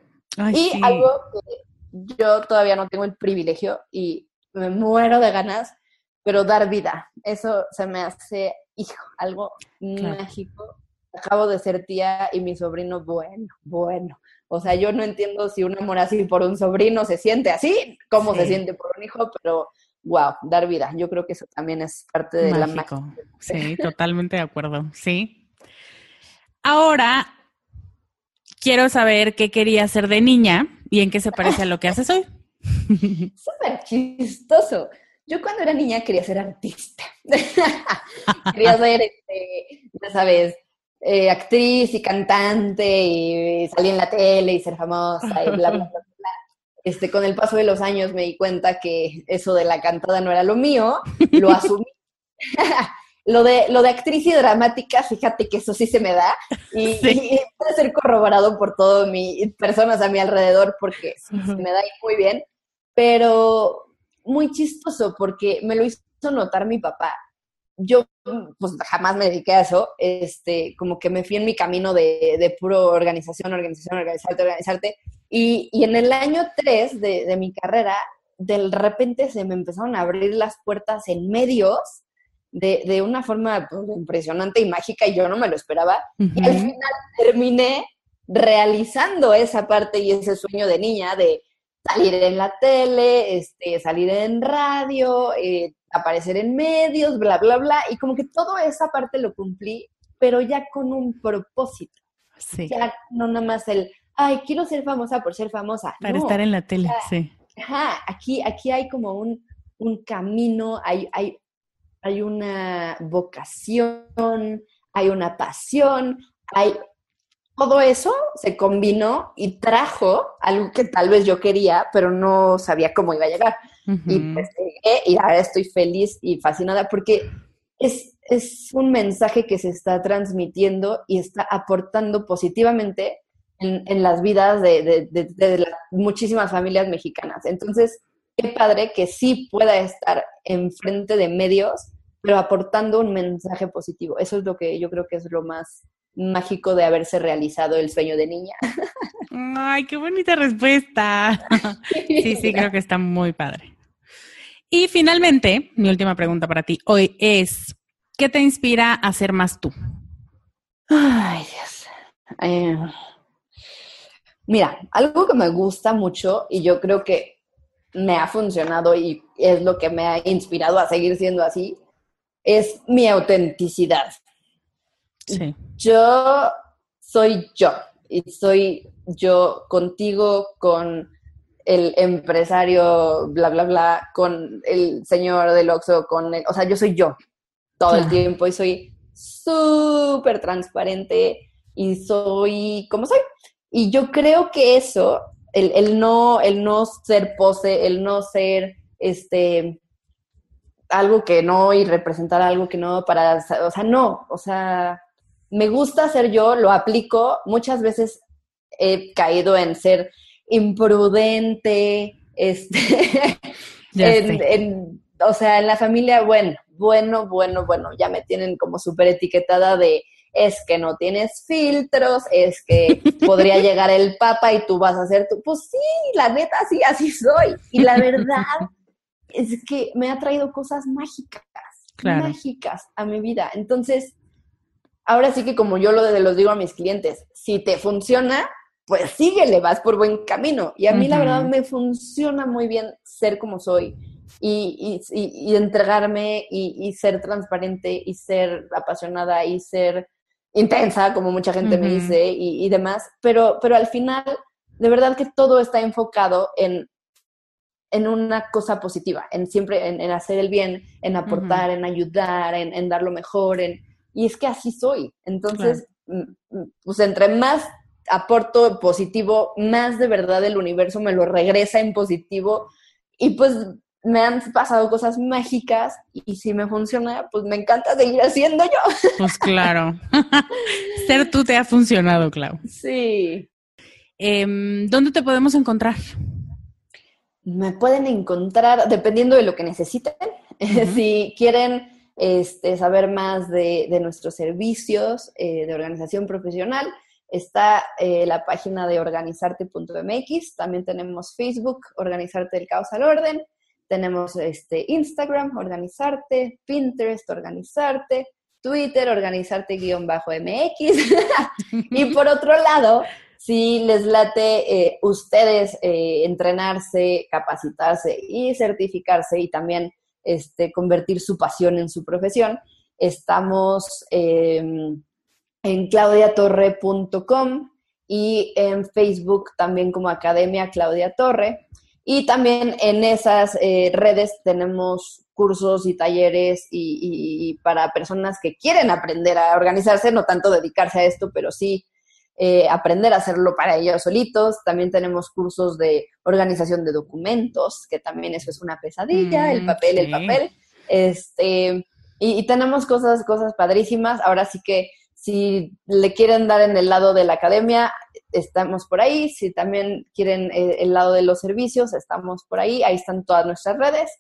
Y algo que yo todavía no tengo el privilegio y me muero de ganas, pero dar vida. Eso se me hace, hijo, algo mágico. Acabo de ser tía y mi sobrino, bueno, bueno. O sea, yo no entiendo si un amor así por un sobrino se siente así, cómo se siente por un hijo, pero wow, dar vida. Yo creo que eso también es parte de la magia. Sí, totalmente de acuerdo. Sí, Ahora quiero saber qué quería hacer de niña y en qué se parece a lo que haces hoy. [laughs] Súper chistoso. Yo cuando era niña quería ser artista. [laughs] quería ser, este, ya sabes, eh, actriz y cantante y salir en la tele y ser famosa y bla, bla, bla, bla. Este, con el paso de los años me di cuenta que eso de la cantada no era lo mío, lo asumí. [laughs] Lo de, lo de actriz y dramática, fíjate que eso sí se me da y, [laughs] puede ser corroborado por todas mis personas a mi alrededor porque se me da muy bien, pero muy chistoso porque me lo hizo notar mi papá. Yo pues jamás me dediqué a eso, este, como que me fui en mi camino de, de puro organización, organización, organizarte, organizarte. Y, y en el año 3 de, de mi carrera, de repente se me empezaron a abrir las puertas en medios de, de una forma pues, impresionante y mágica y yo no me lo esperaba. Y al final terminé realizando esa parte y ese sueño de niña de salir en la tele, este, salir en radio, eh, aparecer en medios, bla, bla, bla. Y como que toda esa parte lo cumplí, pero ya con un propósito. Ya no nada más el, ay, quiero ser famosa por ser famosa. Para estar en la tele, sí. Ajá, aquí, aquí hay como un, un camino, hay, hay hay una vocación, hay una pasión, hay todo eso se combinó y trajo algo que tal vez yo quería, pero no sabía cómo iba a llegar. Y pues y ahora estoy feliz y fascinada porque es, es un mensaje que se está transmitiendo y está aportando positivamente en, en las vidas de, de, de, muchísimas familias mexicanas. Entonces, qué padre que sí pueda estar enfrente de medios pero aportando un mensaje positivo. Eso es lo que yo creo que es lo más mágico de haberse realizado el sueño de niña. Ay, qué bonita respuesta. [laughs] Sí, sí, creo que está muy padre. Y finalmente, mi última pregunta para ti hoy es, ¿qué te inspira a ser más tú? Ay, Dios. Eh, mira, algo que me gusta mucho y yo creo que me ha funcionado y es lo que me ha inspirado a seguir siendo así, es mi autenticidad. Sí. Yo soy yo y soy yo contigo, con el empresario, bla, bla, bla, con el señor del Oxxo, con el, o sea, yo soy yo todo el tiempo y soy súper transparente y soy como soy. Y yo creo que eso, el, el, no, el no ser pose, el no ser este algo que no y representar algo que no para, o sea, no, o sea, me gusta ser yo, lo aplico, muchas veces he caído en ser imprudente, este, [laughs] en, o sea, en la familia, bueno, bueno, bueno, bueno, ya me tienen como súper etiquetada de es que no tienes filtros, es que [laughs] podría llegar el papa y tú vas a hacer tu, pues sí, la neta, sí, así soy. Y la [laughs] verdad es que me ha traído cosas mágicas, mágicas a mi vida. Entonces, ahora sí que como yo lo los digo a mis clientes, si te funciona, pues síguele, vas por buen camino. Y a mí la verdad me funciona muy bien ser como soy y, y, y entregarme y, ser transparente y ser apasionada y ser intensa, como mucha gente me dice, y, demás, pero, pero al final, de verdad que todo está enfocado en, en una cosa positiva, en siempre, en, hacer el bien, en aportar, en ayudar, en, dar lo mejor, en, y es que así soy. Entonces, mm, mm, pues entre más aporto positivo, más de verdad el universo me lo regresa en positivo y pues me han pasado cosas mágicas y si me funciona, pues me encanta seguir haciendo yo. Pues [laughs] claro. [laughs] Ser tú te ha funcionado, Clau. Sí. Em, ¿Dónde te podemos encontrar? Me pueden encontrar dependiendo de lo que necesiten. [laughs] si quieren este, saber más de, nuestros servicios eh, de organización profesional, está eh, la página de organizarte.mx. También tenemos Facebook, Organizarte el Caos al Orden tenemos este Instagram, organizarte, Pinterest, organizarte, Twitter, organizarte-mx. [laughs] y por otro lado, si les late eh, ustedes eh, entrenarse, capacitarse y certificarse y también este, convertir su pasión en su profesión, estamos em, en claudiatorre.com y en Facebook también como Academia Claudia Torre. Y también en esas eh, redes tenemos cursos y talleres y, para personas que quieren aprender a organizarse, no tanto dedicarse a esto, pero sí eh, aprender a hacerlo para ellos solitos. También tenemos cursos de organización de documentos, que también eso es una pesadilla, el mm, papel, el papel. Este, y, y, tenemos cosas, cosas padrísimas. Ahora sí que si le quieren dar en el lado de la academia, estamos por ahí. Si también quieren eh, el lado de los servicios, estamos por ahí. Ahí están todas nuestras redes.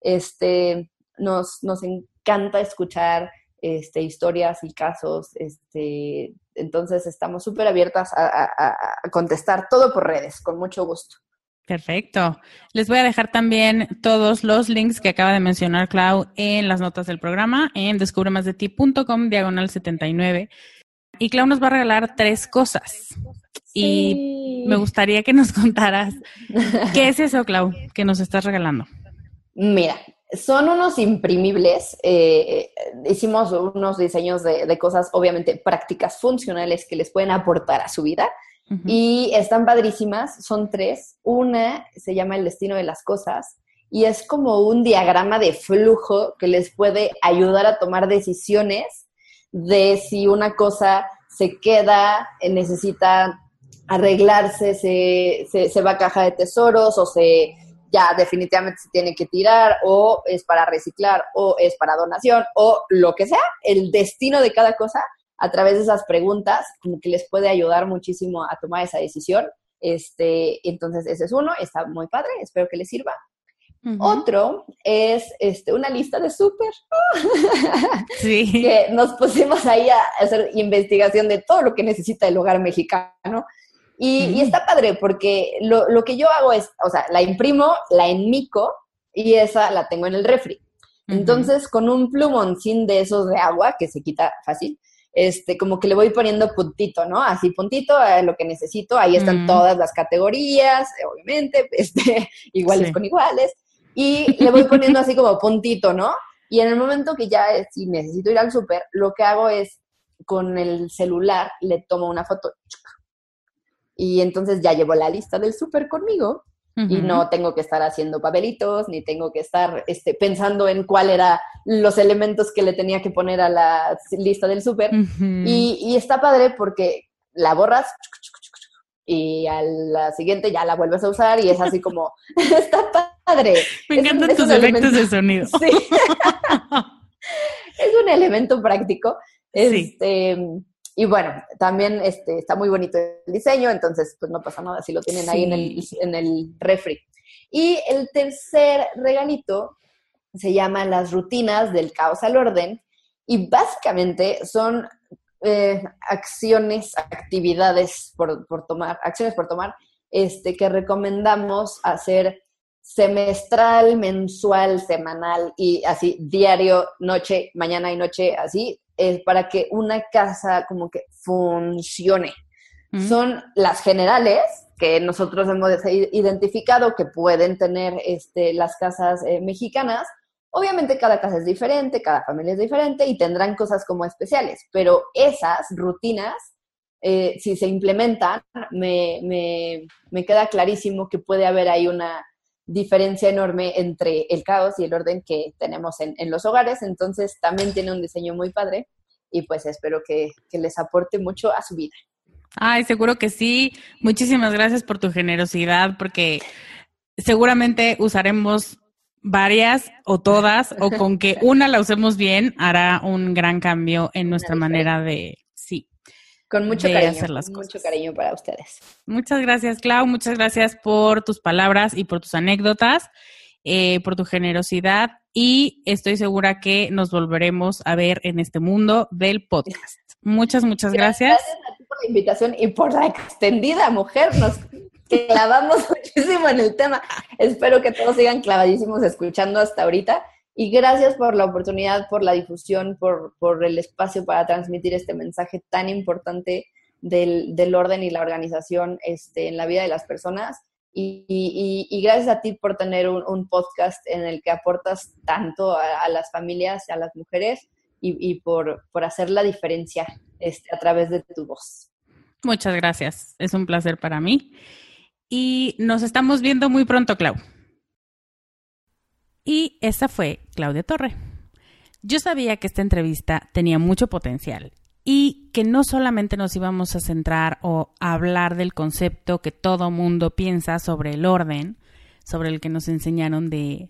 Este, nos, nos encanta escuchar este, historias y casos. Este, entonces estamos súper abiertas a, contestar todo por redes, con mucho gusto. Perfecto. Les voy a dejar también todos los links que acaba de mencionar Clau en las notas del programa en descubremasdeti.com diagonal 79. Y Clau nos va a regalar tres cosas. Y me gustaría que nos [laughs] contaras [laughs] qué es eso, Clau, que nos estás regalando. Mira, son unos imprimibles. Eh, hicimos unos diseños de, de, cosas, obviamente, prácticas funcionales que les pueden aportar a su vida. Y están padrísimas, son tres. Una se llama El destino de las cosas y es como un diagrama de flujo que les puede ayudar a tomar decisiones de si una cosa se queda, eh, necesita arreglarse, se, se, va a caja de tesoros o se ya definitivamente se tiene que tirar o es para reciclar o es para donación o lo que sea, el destino de cada cosa a través de esas preguntas, como que les puede ayudar muchísimo a tomar esa decisión. Este, entonces, ese es uno, está muy padre, espero que les sirva. Otro es este, una lista de súper. [laughs] Sí. que nos pusimos ahí a hacer investigación de todo lo que necesita el hogar mexicano. Y, está padre porque lo, lo, que yo hago es, o sea, la imprimo, la enmico y esa la tengo en el refri. Entonces, con un plumoncín de esos de agua, que se quita fácil, este, como que le voy poniendo puntito, ¿no? Así puntito a lo que necesito, ahí están todas las categorías, obviamente, [laughs] este, iguales con iguales, y le voy poniendo así como puntito, ¿no? Y en el momento que ya si necesito ir al súper, lo que hago es con el celular le tomo una foto y entonces ya llevo la lista del súper conmigo y no tengo que estar haciendo papelitos, ni tengo que estar este, pensando en cuál era los elementos que le tenía que poner a la lista del súper. y, está padre porque la borras y a la siguiente ya la vuelves a usar y es así como, [laughs] está padre. Me encantan tus efectos de sonido. [laughs] Sí. [laughs] es un elemento práctico. Este, y bueno, también este, está muy bonito el diseño, entonces pues no pasa nada si lo tienen ahí en el, en el refri. Y el tercer regalito se llama Las rutinas del caos al orden y básicamente son eh, acciones, actividades por, tomar, acciones por tomar, este, que recomendamos hacer semestral, mensual, semanal y así diario, noche, mañana y noche, así, es para que una casa como que funcione. Son las generales que nosotros hemos identificado que pueden tener este, las casas eh, mexicanas. Obviamente cada casa es diferente, cada familia es diferente y tendrán cosas como especiales, pero esas rutinas, eh, si se implementan, me, me, me queda clarísimo que puede haber ahí una, diferencia enorme entre el caos y el orden que tenemos en, los hogares. Entonces también tiene un diseño muy padre y pues espero que, les aporte mucho a su vida. Ay, seguro que sí. Muchísimas gracias por tu generosidad porque seguramente usaremos varias o todas o con que [laughs] una la usemos bien hará un gran cambio en nuestra manera de, con mucho cariño, mucho cariño para ustedes. Muchas gracias, Clau. Muchas gracias por tus palabras y por tus anécdotas, eh, por tu generosidad y estoy segura que nos volveremos a ver en este mundo del podcast. Muchas, muchas gracias. Gracias a ti por la invitación y por la extendida mujer. Nos clavamos [laughs] muchísimo en el tema. Espero que todos sigan clavadísimos escuchando hasta ahorita. Y gracias por la oportunidad, por la difusión, por, por el espacio para transmitir este mensaje tan importante del, del orden y la organización este, en la vida de las personas. Y, y, gracias a ti por tener un, podcast en el que aportas tanto a, las familias, a las mujeres y, y por, por, hacer la diferencia este, a través de tu voz. Muchas gracias. Es un placer para mí. Y nos estamos viendo muy pronto, Clau. Y esa fue Claudia Torre. Yo sabía que esta entrevista tenía mucho potencial y que no solamente nos íbamos a centrar o a hablar del concepto que todo mundo piensa sobre el orden, sobre el que nos enseñaron de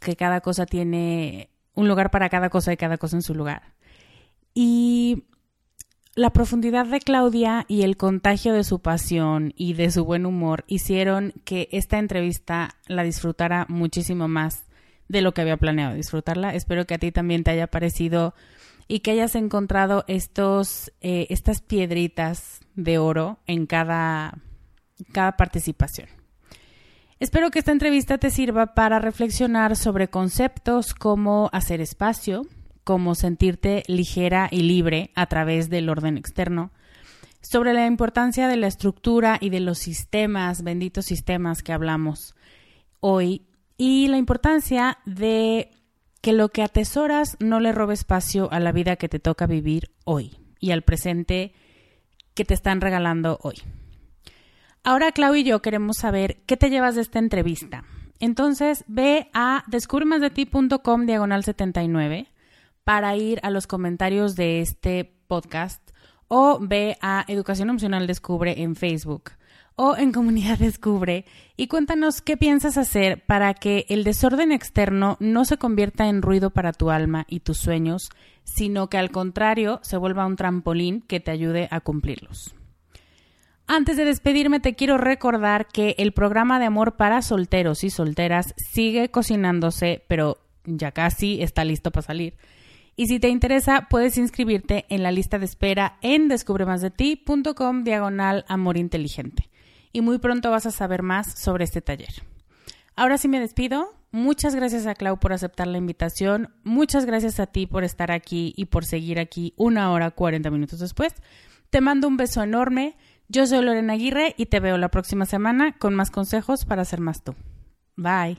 que cada cosa tiene un lugar para cada cosa y cada cosa en su lugar. Y la profundidad de Claudia y el contagio de su pasión y de su buen humor hicieron que esta entrevista la disfrutara muchísimo más de lo que había planeado disfrutarla. Espero que a ti también te haya parecido y que hayas encontrado estos, eh, estas piedritas de oro en cada, cada participación. Espero que esta entrevista te sirva para reflexionar sobre conceptos como hacer espacio, como sentirte ligera y libre a través del orden externo, sobre la importancia de la estructura y de los sistemas, benditos sistemas que hablamos hoy y la importancia de que lo que atesoras no le robe espacio a la vida que te toca vivir hoy y al presente que te están regalando hoy. Ahora Clau y yo queremos saber qué te llevas de esta entrevista. Entonces ve a descubremasdeti.com diagonal 79 para ir a los comentarios de este podcast o ve a Educación Opcional Descubre en Facebook o en Comunidad Descubre y cuéntanos qué piensas hacer para que el desorden externo no se convierta en ruido para tu alma y tus sueños, sino que al contrario se vuelva un trampolín que te ayude a cumplirlos. Antes de despedirme te quiero recordar que el programa de amor para solteros y solteras sigue cocinándose, pero ya casi está listo para salir. Y si te interesa, puedes inscribirte en la lista de espera en descubremasdeti.com diagonal amor inteligente y muy pronto vas a saber más sobre este taller. Ahora sí me despido. Muchas gracias a Clau por aceptar la invitación. Muchas gracias a ti por estar aquí y por seguir aquí una hora 40 minutos después. Te mando un beso enorme. Yo soy Lorena Aguirre y te veo la próxima semana con más consejos para ser más tú. Bye.